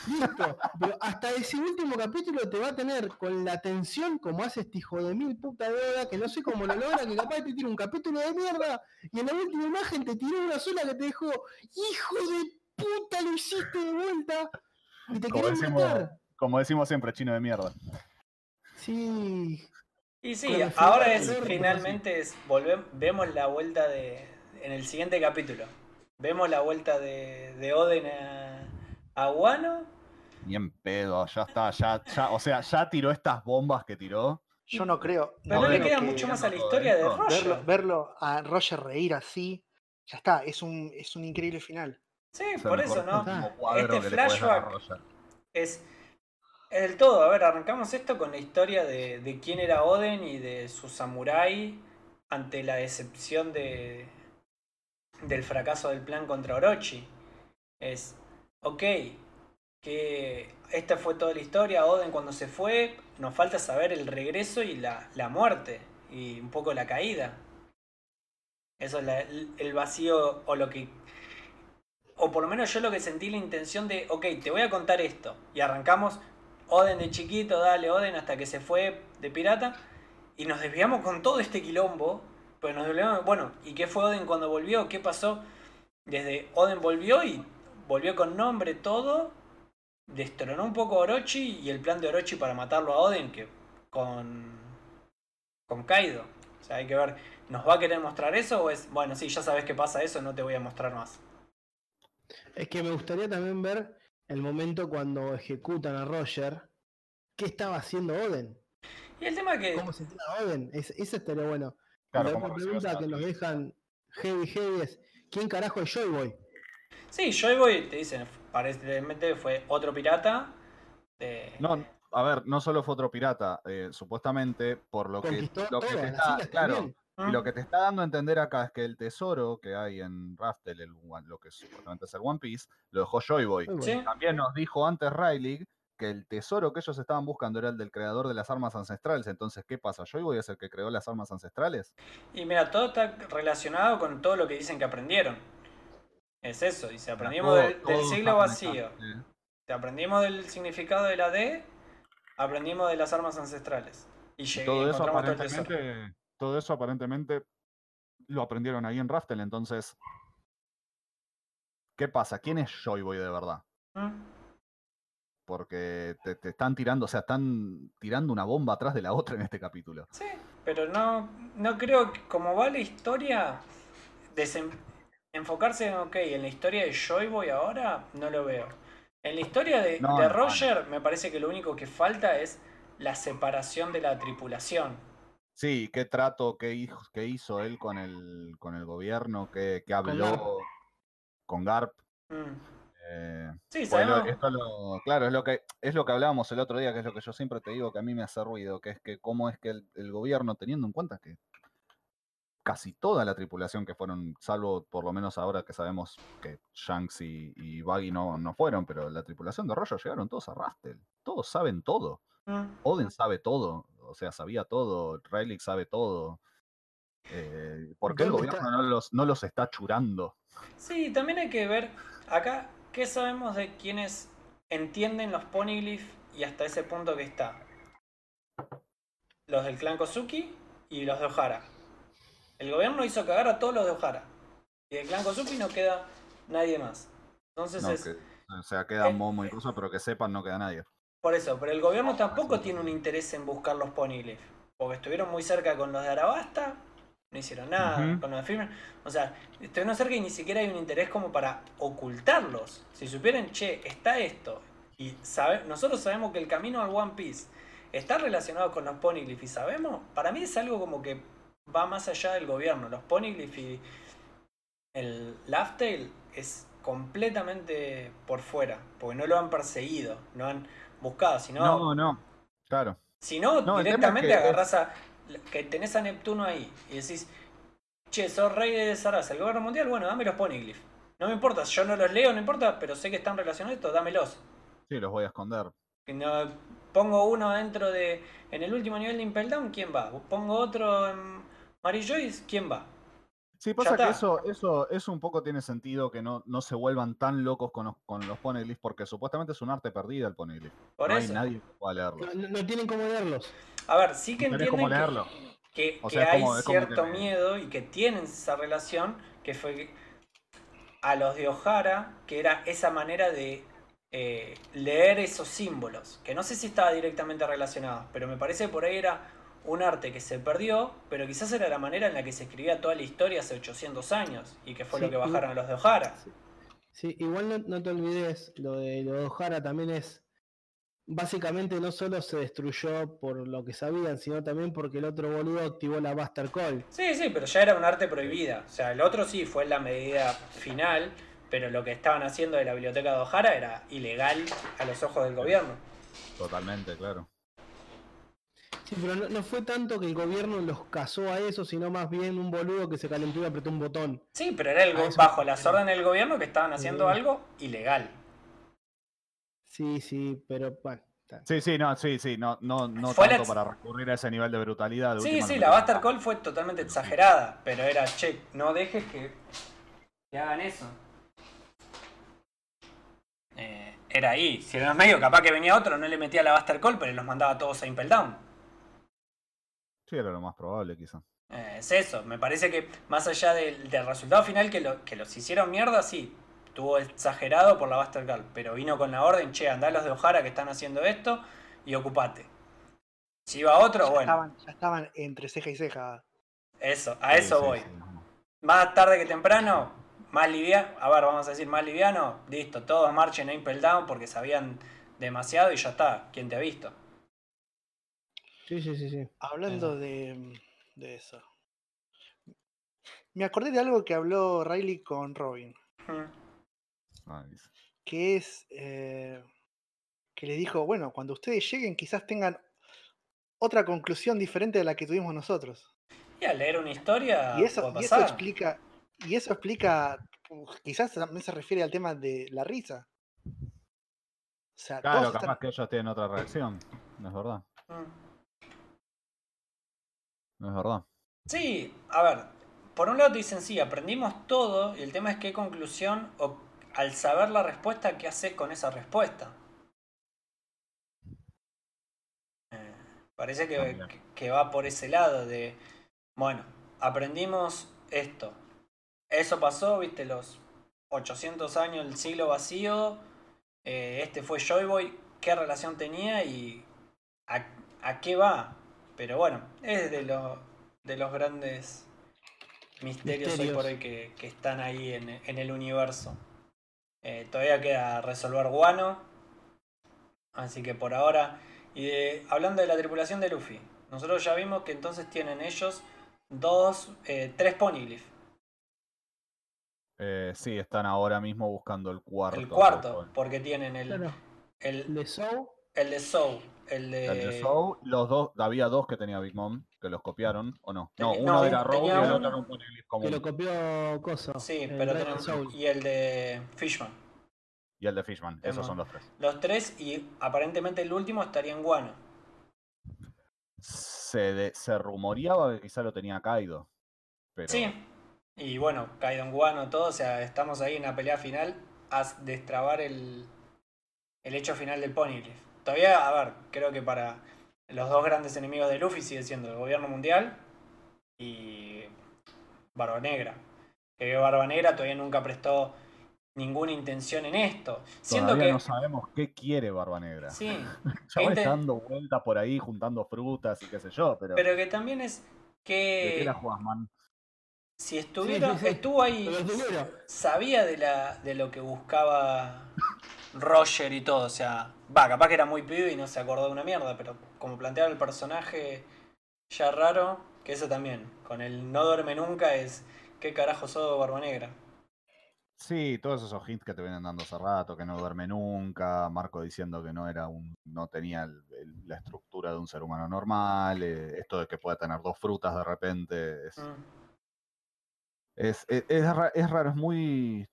S4: Listo. Pero hasta ese último capítulo te va a tener con la tensión como hace este hijo de mil puta de Oda, que no sé cómo lo logra, que capaz te tira un capítulo de mierda y en la última imagen te tiró una sola que te dejó, hijo de puta, lo hiciste de vuelta. Y te
S3: Como
S4: querés
S3: decimos,
S4: matar.
S3: como decimos siempre, chino de mierda.
S4: Sí.
S1: Y sí, ahora es finalmente es, volvemos, vemos la vuelta de. En el siguiente capítulo. Vemos la vuelta de, de Oden a, a Wano.
S3: Ni en pedo, ya está, ya, ya, o sea, ya tiró estas bombas que tiró.
S2: Yo no creo.
S1: Pero
S2: no
S1: le queda
S2: que
S1: mucho más a la historia de. Roger.
S2: verlo, verlo a Roger reír así, ya está, es un, es un increíble final.
S1: Sí,
S3: el
S1: por eso, ¿no? Este flashback es del todo. A ver, arrancamos esto con la historia de, de quién era Oden y de su samurái ante la decepción de del fracaso del plan contra Orochi. Es, ok, que esta fue toda la historia, Oden cuando se fue, nos falta saber el regreso y la, la muerte y un poco la caída. Eso es la- el el vacío o lo que o por lo menos yo lo que sentí la intención de, ok, te voy a contar esto. Y arrancamos Oden de chiquito, dale Oden hasta que se fue de pirata. Y nos desviamos con todo este quilombo. Pues nos desviamos, bueno, ¿y qué fue Oden cuando volvió? ¿Qué pasó? Desde Oden volvió y volvió con nombre, todo. Destronó un poco a Orochi y el plan de Orochi para matarlo a Oden, que con. con Kaido. O sea, hay que ver, ¿nos va a querer mostrar eso o es, bueno, sí, ya sabes que pasa eso, no te voy a mostrar más?
S4: Es que me gustaría también ver el momento cuando ejecutan a Roger. ¿Qué estaba haciendo Oden?
S1: Y el tema que.
S4: ¿Cómo se tira Oden? Es, eso estaría bueno.
S3: Claro,
S4: la
S3: ¿cómo
S4: otra
S3: recibió
S4: pregunta que nos dejan heavy heavy es ¿quién carajo es Joy Boy?
S1: Sí, Joy Boy, te dicen, aparentemente fue otro pirata. de-
S3: No, a ver, no solo fue otro pirata, eh, supuestamente, por lo que, lo que está, claro,
S4: también.
S3: Y lo que te está dando a entender acá es que el tesoro que hay en Raftel, el, one- lo que supuestamente es el One Piece, lo dejó Joy Boy.
S1: Sí.
S3: También nos dijo antes Riley que el tesoro que ellos estaban buscando era el del creador de las armas ancestrales. Entonces, ¿qué pasa? ¿Joy Boy es el que creó las armas ancestrales?
S1: Y mira, todo está relacionado con todo lo que dicen que aprendieron. Es eso, dice, aprendimos
S3: Todo-
S1: del, siglo vacío.
S3: sí.
S1: Aprendimos del significado de la D, aprendimos de las armas ancestrales. Y
S3: Y
S1: llegué,
S3: todo eso
S1: encontramos todo el tesoro.
S3: Todo eso aparentemente lo aprendieron ahí en Raftel. Entonces, ¿qué pasa? ¿Quién es Joy Boy de verdad?
S1: ¿Mm?
S3: Porque te, te están tirando, o sea, están tirando una bomba atrás de la otra en este capítulo.
S1: Sí, pero no, no creo que como va la historia, desem- enfocarse en, ok, en la historia de Joy Boy ahora, no lo veo. En la historia de,
S3: No,
S1: de
S3: no,
S1: Roger, me parece que lo único que falta es la separación de la tripulación.
S3: Sí, qué trato, qué, qué hizo él con el, con el gobierno, qué, qué habló
S4: Garp.
S3: con Garp.
S1: Mm.
S3: eh,
S1: Sí,
S3: Bueno, esto lo, claro, es lo que es lo que hablábamos el otro día, que es lo que yo siempre te digo que a mí me hace ruido, que es que cómo es que el, el gobierno, teniendo en cuenta que casi toda la tripulación que fueron, salvo por lo menos ahora que sabemos que Shanks y, y Baggy no, no fueron, pero la tripulación de Roger llegaron todos a Rastel. Todos saben todo.
S1: Mm.
S3: Oden sabe todo, o sea, sabía todo, Rayleigh sabe todo. Eh, ¿Por qué el
S4: ¿Dónde
S3: gobierno
S4: está?
S3: no los, no los está churando?
S1: Sí, también hay que ver acá qué sabemos de quienes entienden los poneglyphs y hasta ese punto que está. Los del clan Kozuki y los de Ohara. El gobierno hizo cagar a todos los de Ohara. Y del clan Kozuki no queda nadie más. Entonces
S3: No,
S1: es,
S3: que O sea, queda
S1: Eh,
S3: Momo y cosas, pero que sepan no queda nadie.
S1: Por eso, pero el gobierno tampoco tiene un interés en buscar los poneglyphs. Porque estuvieron muy cerca con los de Arabasta, no hicieron nada, con los de Firmen. O sea, estuvieron cerca y ni siquiera hay un interés como para ocultarlos. Si supieran, che, está esto. Y sabe, nosotros sabemos que el camino al One Piece está relacionado con los poneglyphs y sabemos, para mí es algo como que va más allá del gobierno. Los poneglyphs y el Laugh Tale es completamente por fuera, porque no lo han perseguido, no han buscado, sino,
S3: No, no. Claro.
S1: si no,
S3: es
S1: directamente
S3: que es-
S1: agarrás a que tenés a Neptuno ahí y decís, che, sos rey de Sarasa, el gobierno mundial, bueno, dame los poneglyphs. No me importa, yo no los leo, no importa, pero sé que están relacionados esto, dámelos.
S3: Sí, los voy a esconder.
S1: No- pongo uno dentro de. En el último nivel de Impel Down, ¿quién va? Pongo otro en Mary Joyce, ¿quién va?
S3: Sí, pasa que eso, eso, eso un poco tiene sentido que no, no se vuelvan tan locos con los, con los poneglyphs, porque supuestamente es un arte perdida el poneglyph.
S1: Por
S3: no
S1: eso.
S3: hay nadie que pueda leerlo.
S4: No, tienen cómo leerlos.
S1: A ver, sí que
S3: No tenés cómo
S1: entienden que- que,
S3: O sea,
S1: hay
S3: como- es como
S1: cierto
S3: que-
S1: miedo y que tienen esa relación que fue a los de O'Hara, que era esa manera de eh, leer esos símbolos, que no sé si estaba directamente relacionado, pero me parece que por ahí era un arte que se perdió, pero quizás era la manera en la que se escribía toda la historia hace 800 años y que fue lo que
S4: y-
S1: bajaron los de O'Hara.
S4: Sí, igual no, no te olvides, lo de, lo de O'Hara también es. Básicamente no solo se destruyó por lo que sabían, sino también porque el otro boludo activó la Buster Call.
S1: Sí, sí, pero ya era un arte prohibida. O sea, el otro sí fue la medida final, pero lo que estaban haciendo de la biblioteca de O'Hara era ilegal a los ojos del gobierno.
S3: Totalmente, claro.
S4: Sí, pero no, no fue tanto que el gobierno los casó a eso, sino más bien un boludo que se calentó y apretó un botón.
S1: Sí, pero era el bajo las órdenes del gobierno que estaban haciendo
S4: Sí.
S1: algo ilegal.
S4: Sí, sí, pero bueno.
S3: Sí, sí, no, sí, sí, no, no, no
S1: Fue
S3: tanto para recurrir a ese nivel de brutalidad. de
S1: Sí, sí,
S3: no
S1: la
S3: te-
S1: Buster Call fue totalmente exagerada, pero era, che, no dejes que, que hagan eso. Eh, era ahí, si era en los medios, capaz que venía otro, no le metía la Buster Call, pero los mandaba a todos a Impel Down.
S3: Sí, era lo más probable, quizá.
S1: Eh, es eso, me parece que más allá del, del resultado final que, lo- que los hicieron mierda, sí, estuvo exagerado por la Buster Call, pero vino con la orden, che, andá a los de O'Hara que están haciendo esto y ocupate. Si iba otro,
S2: ya,
S1: bueno,
S2: estaban, ya estaban entre ceja y ceja.
S1: eso, a
S3: Sí,
S1: eso
S3: sí,
S1: voy.
S3: sí.
S1: Más tarde que temprano, más liviano, a ver, vamos a decir más liviano, listo, todos marchen a Impel Down porque sabían demasiado y ya está, ¿quién te ha visto?
S4: Sí, sí, sí, sí.
S2: Hablando de, de eso. Me acordé de algo que habló Riley con Robin.
S1: Mm.
S3: Ah,
S2: que es eh, que le dijo, bueno, cuando ustedes lleguen quizás tengan otra conclusión diferente de la que tuvimos nosotros.
S1: Y al leer una historia
S2: y eso,
S1: puede
S2: y eso
S1: pasar.
S2: explica, y eso explica, uf, quizás también se refiere al tema de la risa. O sea,
S3: Claro, capaz
S2: están-
S3: que ellos tienen otra reacción. No es verdad.
S1: Mm.
S3: No es verdad.
S1: Sí, a ver, por un lado te dicen, sí, aprendimos todo, y el tema es qué conclusión, o al saber la respuesta, ¿qué haces con esa respuesta? Eh, parece que,
S3: También.
S1: que- que va por ese lado de, bueno, aprendimos esto. Eso pasó, viste, los 800 años, el siglo vacío, eh, este fue Joy Boy, qué relación tenía y a, a qué va. Pero bueno, es de, lo- de los grandes misterios, hoy por hoy que, que están ahí en, en el universo. Eh, todavía queda resolver Guano. Así que por ahora. Y de- hablando de la tripulación de Luffy, nosotros ya vimos que entonces tienen ellos dos, eh, tres poneglyphs.
S3: Eh, sí, están ahora mismo buscando el cuarto.
S1: El cuarto, porque tienen el,
S4: Claro.
S1: el,
S4: Le Sou,
S1: el de Soul, el de.
S3: El de Soul, los dos, había dos que tenía Big Mom, que los copiaron, ¿o no? No, uno
S1: no,
S3: era Rogue y el otro era un poneglyph
S4: que
S3: común.
S4: lo copió Coso.
S1: Sí,
S4: el
S1: pero tenemos.
S4: Soul.
S1: Y el de Fishman.
S3: Y el de Fishman, esos son los tres.
S1: Los tres, y aparentemente el último estaría en Guano.
S3: Se, de- se rumoreaba que quizá lo tenía Kaido. Pero
S1: Sí. Y bueno, Kaido en Guano, todo, o sea, estamos ahí en la pelea final a destrabar el, el hecho final del Poneglyph. Todavía, a ver, creo que para los dos grandes enemigos de Luffy sigue siendo el gobierno mundial y Barba Negra. Que Barba Negra todavía nunca prestó ninguna intención en esto. Siendo
S3: Todavía
S1: que.
S3: no sabemos qué quiere Barba Negra.
S1: Sí,
S3: Ya va
S1: Inte-
S3: dando vueltas por ahí, juntando frutas y qué sé yo, pero,
S1: pero que también es
S3: ¿de qué
S1: que
S3: la jugás, man?
S1: si
S4: sí, sí.
S1: estuvo ahí, sabía de la de lo que buscaba Roger y todo, o sea, va, capaz que era muy pibe y no se acordó de una mierda, pero como planteaba el personaje ya raro, que eso también, con el no duerme nunca es qué carajo sos Barba Negra.
S3: Sí, todos esos hints que te vienen dando hace rato, que no duerme nunca, Marco diciendo que no era un, no tenía el- el- la estructura de un ser humano normal, eh, esto de que pueda tener dos frutas de repente, es,
S1: Mm.
S3: es, es, es raro, es muy,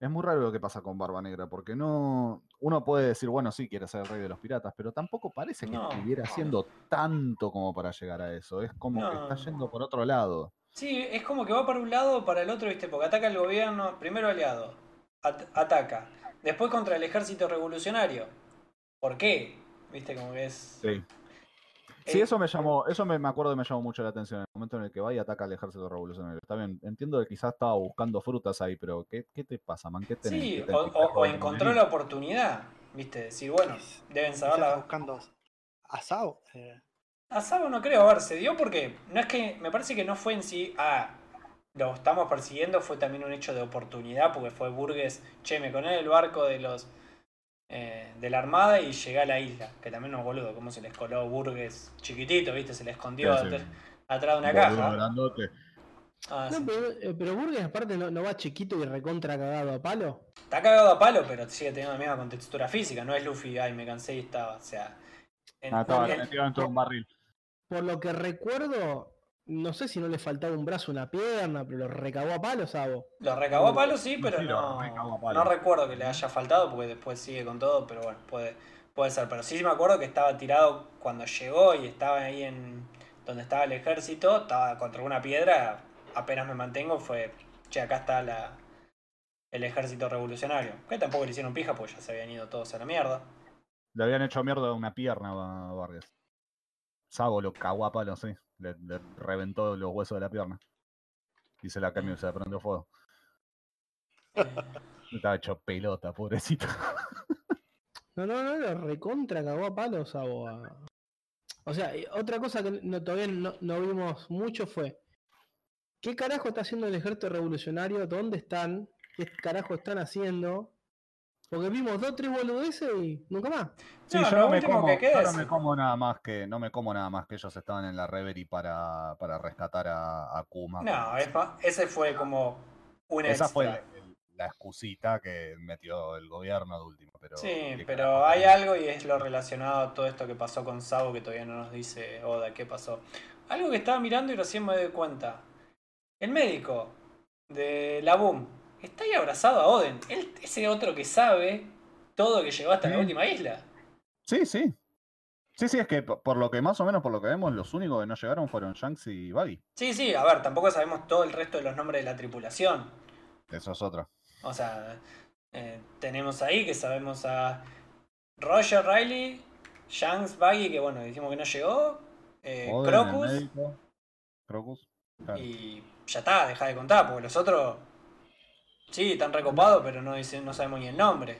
S3: es muy raro lo que pasa con Barba Negra, porque no, uno puede decir, bueno, sí, quiere ser el rey de los piratas, pero tampoco parece que
S1: No.
S3: estuviera haciendo tanto como para llegar a eso, es como que está yendo por otro lado.
S1: Sí, es como que va para un lado o para el otro, ¿viste? Porque ataca al gobierno, primero aliado, at- ataca, después contra el ejército revolucionario. ¿Por qué? ¿Viste? Como que es...
S3: Sí. Sí,
S1: Eh,
S3: eso me llamó, eso me, me acuerdo que me llamó mucho la atención en el momento en el que va y ataca al ejército revolucionario. Está bien, entiendo que quizás estaba buscando frutas ahí, pero ¿qué, qué te pasa, man? ¿Qué tenés?
S1: Sí,
S3: ¿Qué
S1: o,
S3: tenés?
S1: o- o encontró la oportunidad, ¿viste? Decir, bueno, deben saberla.
S2: buscando a Sao. eh,
S1: A Sabo no creo, a ver, se dio porque no es que, me parece que no fue en sí, ah, lo estamos persiguiendo, fue también un hecho de oportunidad, porque fue Burgues, che, me conecté el barco de los, eh, de la armada y llegué a la isla, que también no es boludo, cómo se les coló Burgues chiquitito, viste, se le escondió
S3: Sí, sí.
S1: at- atrás de una
S3: Boludo
S1: caja.
S3: grandote.
S1: Ah,
S4: No,
S1: sí.
S4: pero, eh, pero Burgess aparte no, no va chiquito y recontra cagado a palo.
S1: Está cagado a palo, pero sigue teniendo la misma contextura física, no es Luffy, ay, me cansé y estaba, o sea... en-
S3: Ah, estaba
S1: en-
S3: metido dentro de un barril.
S4: Por lo que recuerdo, no sé si no le faltaba un brazo, una pierna, pero lo recagó a palo, Sabo.
S1: Lo recagó a palo, sí, pero
S3: Sí,
S1: no, no recuerdo que le haya faltado porque después sigue con todo, pero bueno, puede, puede ser. Pero sí me acuerdo que estaba tirado cuando llegó y estaba ahí en donde estaba el ejército, estaba contra una piedra, apenas me mantengo, fue, che, acá está la, el ejército revolucionario. Que tampoco le hicieron pija porque ya se habían ido todos a la mierda.
S3: Le habían hecho mierda una pierna a Vargas. Sabo lo cagó a palo, sí. Le, le reventó los huesos de la pierna. Y se la cambió se la prendió fuego. Estaba hecho pelota, pobrecito.
S4: No, no, no, lo recontra cagó a palo, Sabo. a- O sea, otra cosa que no, todavía no, no vimos mucho fue. ¿Qué carajo está haciendo el ejército revolucionario? ¿Dónde están? ¿Qué carajo están haciendo? Porque vimos dos, tres boludeces y nunca más.
S3: Sí,
S1: No,
S3: yo,
S1: lo
S3: no me,
S1: último
S3: como,
S1: que queda
S3: yo no
S1: es-
S3: me como nada más que no me como nada más que ellos estaban en la Reverie para, para rescatar a, a Kuma.
S1: no, ma- ese fue como un
S3: esa fue la, la excusita que metió el gobierno de último. Pero
S1: Sí,
S3: ¿qué
S1: pero hay algo y es lo relacionado a todo esto que pasó con Sabo que todavía no nos dice Oda qué pasó. Algo que estaba mirando y recién me doy cuenta. El médico de la Boom está ahí abrazado a Oden. Él, ese otro que sabe todo que llegó hasta la última isla.
S3: Sí, sí. Sí, sí, es que po- por lo que más o menos por lo que vemos, los únicos que no llegaron fueron Shanks y Buggy.
S1: Sí, sí, a ver, tampoco sabemos todo el resto de los nombres de la tripulación.
S3: Eso es otra.
S1: O sea, eh, tenemos ahí que sabemos a Roger Riley, Shanks, Buggy, que bueno, dijimos que no llegó, eh, Crocus.
S3: médico, Crocus. claro.
S1: Y ya está, deja de contar, porque los otros. Sí, están recopados, pero no dicen, no sabemos ni el nombre.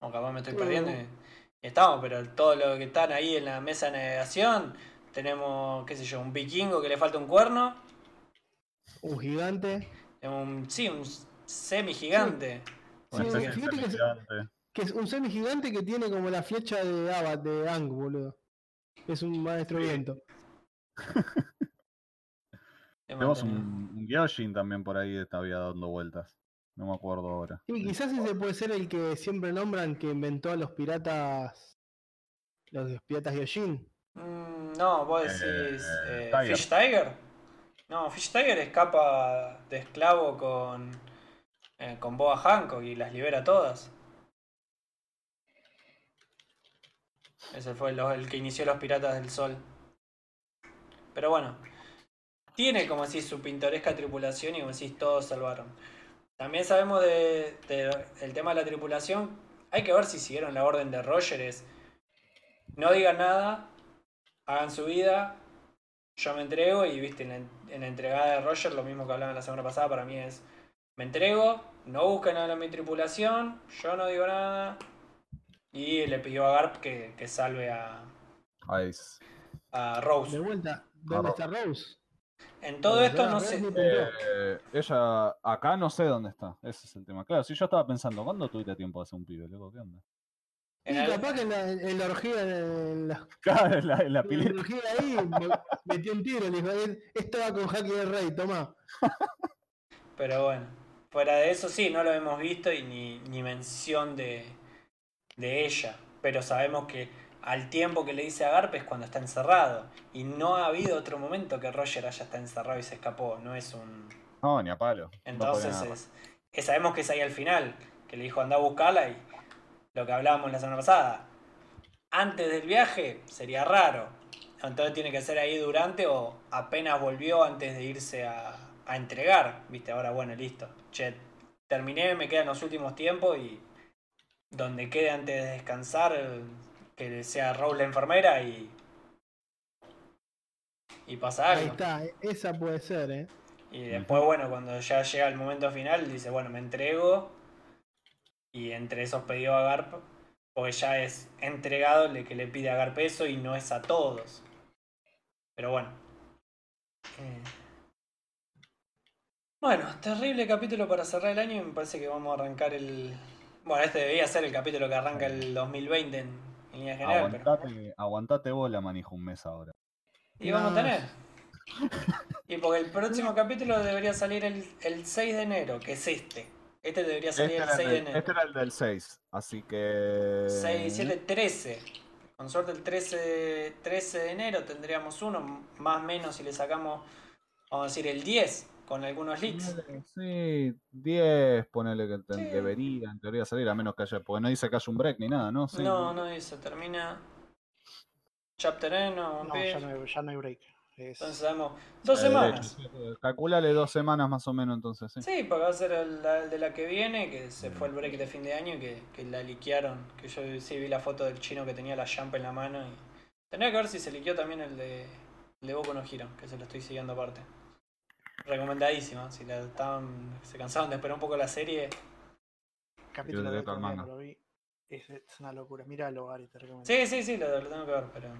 S1: O capaz me estoy perdiendo. y- y estamos, pero todo lo que están ahí en la mesa de navegación. Tenemos, qué sé yo, un vikingo que le falta un cuerno.
S4: Un gigante.
S1: Un, sí, un semi gigante.
S4: Sí,
S3: especie de
S4: fíjate que es-
S3: semigigante.
S4: Que es un semi gigante que tiene como la flecha de Abad, de Ang, boludo. Es un maestro viento.
S3: Tenemos un, un Gyojin también por ahí había dando vueltas. No me acuerdo ahora.
S4: Y quizás ese puede ser el que siempre nombran que inventó a los piratas. Los piratas Yoshin.
S1: Mm, no, vos decís.
S3: Eh,
S1: eh,
S3: Tiger.
S1: Fish Tiger. No, Fish Tiger escapa de esclavo con. eh, con Boa Hancock y las libera todas. Ese fue el que inició los Piratas del Sol. Pero bueno. Tiene, como decís, su pintoresca tripulación y como decís, todos salvaron. También sabemos de, de- el tema de la tripulación. Hay que ver si siguieron la orden de Roger. Es no digan nada, hagan su vida, yo me entrego y viste, en la, en la entregada de Roger, lo mismo que hablaban la semana pasada, para mí es me entrego, no buscan a mi tripulación, yo no digo nada. Y le pidió a Garp que, que salve a, a
S4: De
S1: Rose.
S4: vuelta, ¿dónde está Rose?
S1: En todo esto no sé.
S3: Eh, ella, acá no sé dónde está. Ese es el tema. Claro, si yo estaba pensando, ¿cuándo tuviste tiempo de hacer un pibe, loco? ¿Qué onda?
S1: En
S4: Y
S1: el-
S4: capaz que en la, en la orgía, en la,
S3: Claro, en la, en la
S4: en la orgía ahí, me- metió un tiro, le dijo, "Eh, esto va con Haki del Rey, toma.
S1: Pero bueno, fuera de eso sí, no lo hemos visto y ni, ni mención de, de ella. Pero sabemos que al tiempo que le dice a Garp es cuando está encerrado. Y no ha habido otro momento que Roger haya estado encerrado y se escapó. No es un.
S3: No, ni a palo.
S1: Entonces es- sabemos que es ahí al final. Que le dijo anda a buscarla y lo que hablábamos la semana pasada. Antes del viaje sería raro. Entonces tiene que ser ahí durante o apenas volvió antes de irse a, a entregar. Viste, ahora bueno, listo. Che, terminé, me quedan los últimos tiempos y donde quede antes de descansar, que sea Rose la enfermera y. Y pasa
S4: Ahí
S1: algo.
S4: está, eh, esa puede ser, ¿eh?
S1: Y después, bueno, cuando ya llega el momento final, dice, bueno, me entrego. Y entre esos pedidos a Garp, porque ya es entregado el que le pide a Garp eso y no es a todos. Pero bueno. Eh, Bueno, terrible capítulo para cerrar el año y me parece que vamos a arrancar el... Bueno, este debería ser el capítulo que arranca el 2020 en, en línea general, pero...
S3: Aguantate, aguantate vos la manija un mes ahora.
S1: Y vamos a tener. Y porque el próximo capítulo debería salir el, el 6 de enero, que es este. Este debería
S3: Este
S1: salir
S3: era,
S1: el
S3: el
S1: 6 de
S3: del,
S1: enero.
S3: este era el del 6, así que...
S1: 6, 17, 13. Con suerte el 13 de, 13 de enero tendríamos uno, más o menos si le sacamos, vamos a decir, el 10 con algunos leaks.
S3: Sí, 10, ponele que
S1: Sí.
S3: debería en teoría salir, a menos que haya, porque no dice que haya un break ni nada, ¿no? Sí.
S1: No, no dice, termina Chapter N o
S2: No, ya no, hay, ya no hay break. Es-
S1: Entonces sabemos, dos
S3: Eh,
S1: semanas.
S3: Calculale dos semanas más o menos entonces, sí.
S1: Sí, porque va a ser el, de la que viene, que se fue el break de fin de año y que, que la liquearon. Que yo sí vi la foto del chino que tenía la jump en la mano y. Tendría que ver si se liqueó también el de, el de Boku no Hero, que se lo estoy siguiendo aparte. Recomendadísima, si la estaban, se cansaron de esperar un poco la serie.
S2: capítulo de lo vi. Es, es una locura. Míralo, Ari, te recomiendo.
S1: Sí, sí, sí, lo, lo tengo que ver, pero.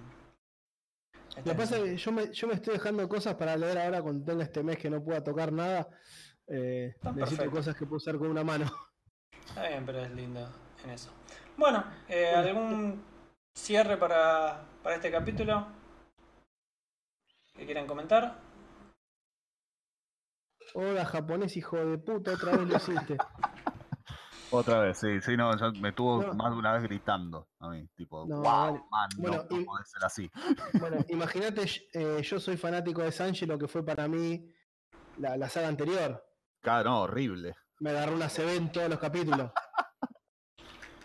S4: Lo que pasa es que yo me, yo me estoy dejando cosas para leer ahora cuando tenga este mes que no pueda tocar nada. Eh, necesito
S1: perfecto.
S4: cosas que puedo usar con una mano.
S1: Está bien, pero es lindo en eso. Bueno, eh,
S4: Bueno.
S1: ¿algún cierre para, para este capítulo? ¿Que quieran comentar?
S4: Hola, japonés, hijo de puta, otra vez lo hiciste.
S3: Otra vez, sí, sí, no, ya me tuvo
S4: No.
S3: más de una vez gritando a mí, tipo,
S4: No,
S3: wow,
S4: vale.
S3: man,
S4: Bueno,
S3: no, puede ser así.
S4: Bueno, imagínate, eh, yo soy fanático de Sanji, lo que fue para mí la, la saga anterior.
S3: Claro, no, horrible.
S4: Me agarró una CB en todos los capítulos.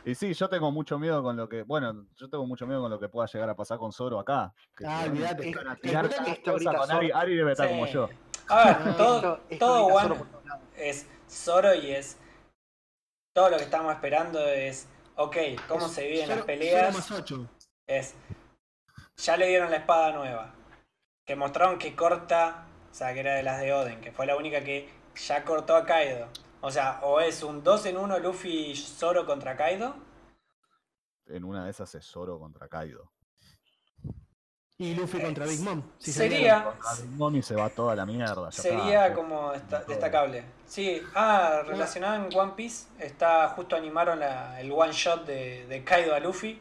S3: Y sí, yo tengo mucho miedo con lo que, bueno, yo tengo mucho miedo con lo que pueda llegar a pasar con Zoro acá. que
S4: Ah, olvídate.
S3: Ari. Ari debe estar
S1: Sí.
S3: como yo.
S1: A ver,
S4: No,
S1: todo, todo One es Zoro y es. Todo lo que estamos esperando es. Ok, cómo
S4: Es
S1: se viven
S4: Zoro-
S1: las peleas.
S4: Zoro más 8.
S1: Es. Ya le dieron la espada nueva. Que mostraron que corta. O sea, que era de las de Oden. Que fue la única que ya cortó a Kaido. O sea, o es un 2 en 1 Luffy y Zoro contra Kaido.
S3: En una de esas es Zoro contra Kaido.
S4: Y Luffy contra Big Mom. si
S1: Sería-
S3: Contra Big Mom y se va toda la mierda.
S1: Sería
S3: está.
S1: como destacable. Sí, ah, relacionado en One Piece, está justo animaron la- el one shot de, de Kaido a Luffy.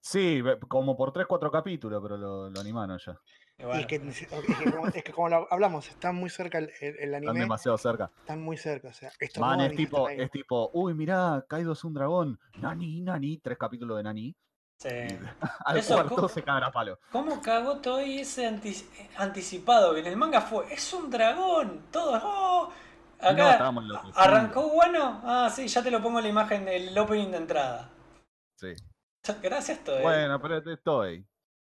S3: Sí, como por 3-4 capítulos, pero lo, lo animaron ya.
S1: Y
S2: Y
S1: bueno,
S2: es que, nece- es que como, es que como lo hablamos, está muy cerca el, el- el
S3: Están
S2: anime.
S3: demasiado cerca.
S2: Están muy cerca. O sea, esto
S3: Man, es tipo, es tipo, uy, mirá, Kaido es un dragón. Nani, Nani, tres capítulos de Nani.
S1: Sí.
S3: Al
S1: Eso,
S3: cuarto
S1: ¿cómo?
S3: se a palo.
S1: ¿Cómo cagó todo ese anti- anticipado? Que en el manga fue, es un dragón, todos, oh.
S3: No,
S1: Acá arrancó bueno. Ah, sí, ya te lo pongo en la imagen del opening de entrada.
S3: Sí.
S1: Gracias, todo.
S3: Bueno, pero estoy.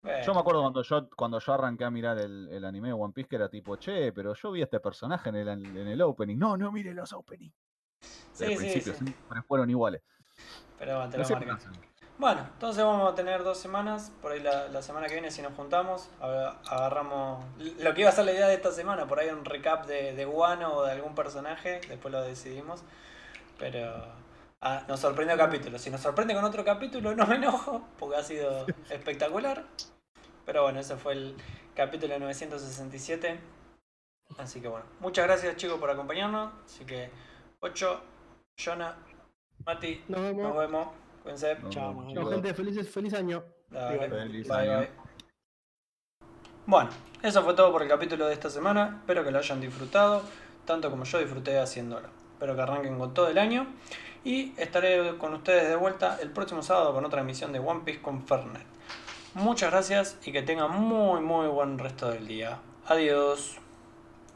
S1: Bueno,
S3: Yo me acuerdo cuando yo, cuando yo arranqué a mirar el, el anime de One Piece que era tipo, che, pero yo vi a este personaje en el, en el opening. No, no mire los openings.
S1: sí,
S3: el
S1: sí,
S3: principio
S1: sí.
S3: siempre fueron iguales.
S1: Pero bueno, te
S3: No
S1: lo
S3: hacen.
S1: Bueno, entonces vamos a tener dos semanas. Por ahí la, la semana que viene, si nos juntamos, agarramos lo que iba a ser la idea de esta semana. Por ahí un recap de, de Guano o de algún personaje. Después lo decidimos. Pero ah, nos sorprendió el capítulo. Si nos sorprende con otro capítulo, no me enojo, porque ha sido espectacular. Pero bueno, ese fue el capítulo 967. Así que bueno, muchas gracias chicos por acompañarnos. Así que 8, Jonah, Mati,
S4: Nos vemos.
S1: nos vemos. Cuídense.
S3: Nos
S2: Chao,
S4: gente, felices, feliz año.
S1: Dale,
S3: Feliz
S1: bye,
S3: año.
S1: bye. Bueno, eso fue todo por el capítulo de esta semana. Espero que lo hayan disfrutado, tanto como yo disfruté haciéndolo. Espero que arranquen con todo el año. Y estaré con ustedes de vuelta el próximo sábado con otra emisión de One Piece con Fernet. Muchas gracias y que tengan muy muy buen resto del día. Adiós.